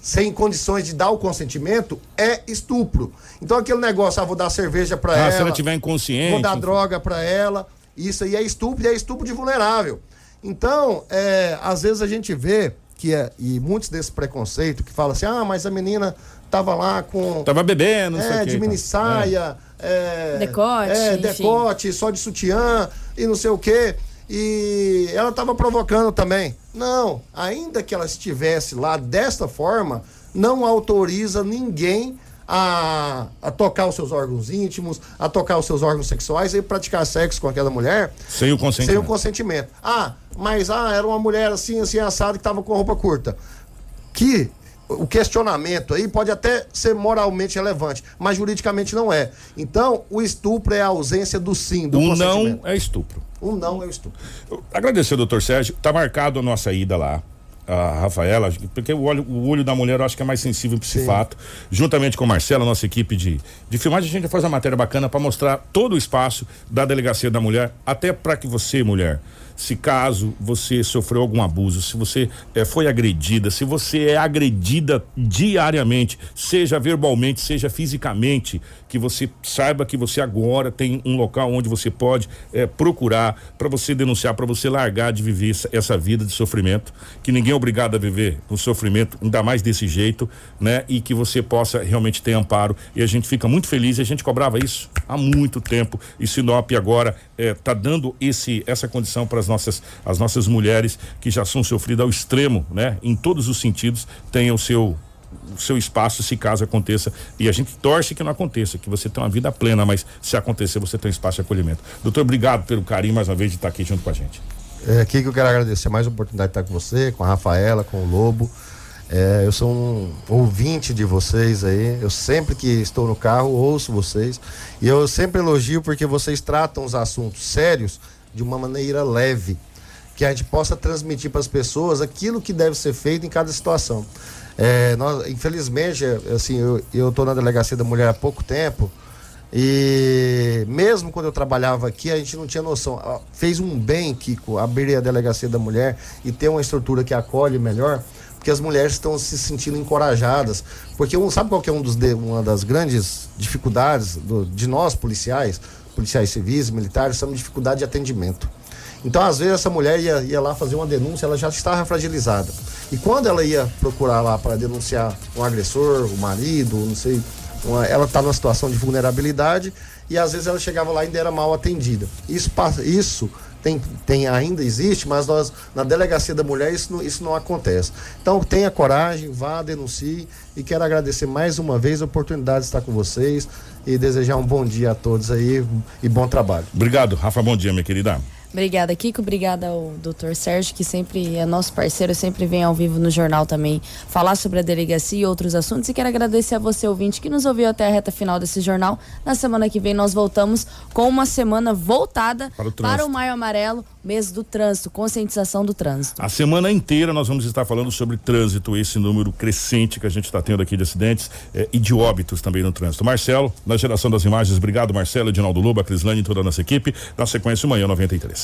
I: sem condições de dar o consentimento, é estupro. Então, aquele negócio, ah, vou dar cerveja pra
A: Ah,
I: ela.
A: se ela tiver inconsciente.
I: Vou dar droga pra ela. Isso aí é estupro e é estupro de vulnerável. Então, é, às vezes a gente vê que é, e muitos desse preconceito que fala assim, ah, mas a menina tava lá com.
A: Tava bebendo, não sei
I: é,
A: o quê,
I: de mini saia. é,
G: Decote,
I: É,
G: enfim.
I: decote, só de sutiã e não sei o quê. E ela tava provocando também. Não, ainda que ela estivesse lá desta forma, não autoriza ninguém a, a tocar os seus órgãos íntimos, a tocar os seus órgãos sexuais e praticar sexo com aquela mulher
A: Sem o consentimento.
I: sem o consentimento. Ah, mas ah, era uma mulher assim, assim, assada que tava com roupa curta. Que o questionamento aí pode até ser moralmente relevante, mas juridicamente não é. Então, o estupro é a ausência do sim, do
A: O não é estupro.
I: O não é o estupro.
A: Agradecer, doutor Sérgio. Tá marcado a nossa ida lá. A Rafaela, porque o olho, o olho da mulher eu acho que é mais sensível para esse fato. Juntamente com o Marcelo, nossa equipe de, de filmagem, a gente faz uma matéria bacana para mostrar todo o espaço da delegacia da mulher, até para que você, mulher, se caso você sofreu algum abuso, se você eh, foi agredida, se você é agredida diariamente, seja verbalmente, seja fisicamente, que você saiba que você agora tem um local onde você pode eh, procurar para você denunciar, para você largar de viver essa, vida de sofrimento, que ninguém é obrigado a viver um sofrimento, ainda mais desse jeito, né? E que você possa realmente ter amparo. E a gente fica muito feliz, a gente cobrava isso há muito tempo e Sinop agora está eh, dando esse essa condição para as nossas as nossas mulheres que já são sofridas ao extremo, né? Em todos os sentidos, tenham o seu o seu espaço se caso aconteça e a gente torce que não aconteça, que você tenha uma vida plena, mas se acontecer você tem um espaço de acolhimento. Doutor, obrigado pelo carinho mais uma vez de estar aqui junto com a gente.
I: É aqui que eu quero agradecer mais a oportunidade de estar com você, com a Rafaela, com o Lobo. É, eu sou um ouvinte de vocês aí. Eu sempre que estou no carro ouço vocês e eu sempre elogio porque vocês tratam os assuntos sérios de uma maneira leve, que a gente possa transmitir para as pessoas aquilo que deve ser feito em cada situação. É, nós, infelizmente, assim, eu estou na delegacia da mulher há pouco tempo e mesmo quando eu trabalhava aqui, a gente não tinha noção. Fez um bem, Kiko, abrir a delegacia da mulher e ter uma estrutura que acolhe melhor, porque as mulheres estão se sentindo encorajadas. Porque um, sabe qual que é um dos, uma das grandes dificuldades do, de nós, policiais? policiais civis, militares, são dificuldade de atendimento. Então, às vezes, essa mulher ia, ia lá fazer uma denúncia, ela já estava fragilizada. E quando ela ia procurar lá para denunciar um agressor, o marido, não sei, uma, ela está numa situação de vulnerabilidade e às vezes ela chegava lá e ainda era mal atendida. Isso, isso tem, tem, ainda existe, mas nós, na delegacia da mulher, isso não, isso não acontece. Então tenha coragem, vá, denuncie e quero agradecer mais uma vez a oportunidade de estar com vocês e desejar um bom dia a todos aí e bom trabalho.
A: Obrigado, Rafa, bom dia, minha querida.
G: Obrigada, Kiko. Obrigada ao doutor Sérgio, que sempre é nosso parceiro, sempre vem ao vivo no jornal também falar sobre a delegacia e outros assuntos. E quero agradecer a você, ouvinte, que nos ouviu até a reta final desse jornal. Na semana que vem nós voltamos com uma semana voltada para o, para o Maio Amarelo, mês do trânsito, conscientização do trânsito.
A: A semana inteira nós vamos estar falando sobre trânsito, esse número crescente que a gente está tendo aqui de acidentes eh, e de óbitos também no trânsito. Marcelo, na geração das imagens, obrigado, Marcelo, Edinaldo Loba, Crislane e toda a nossa equipe. Na sequência, manhã 93.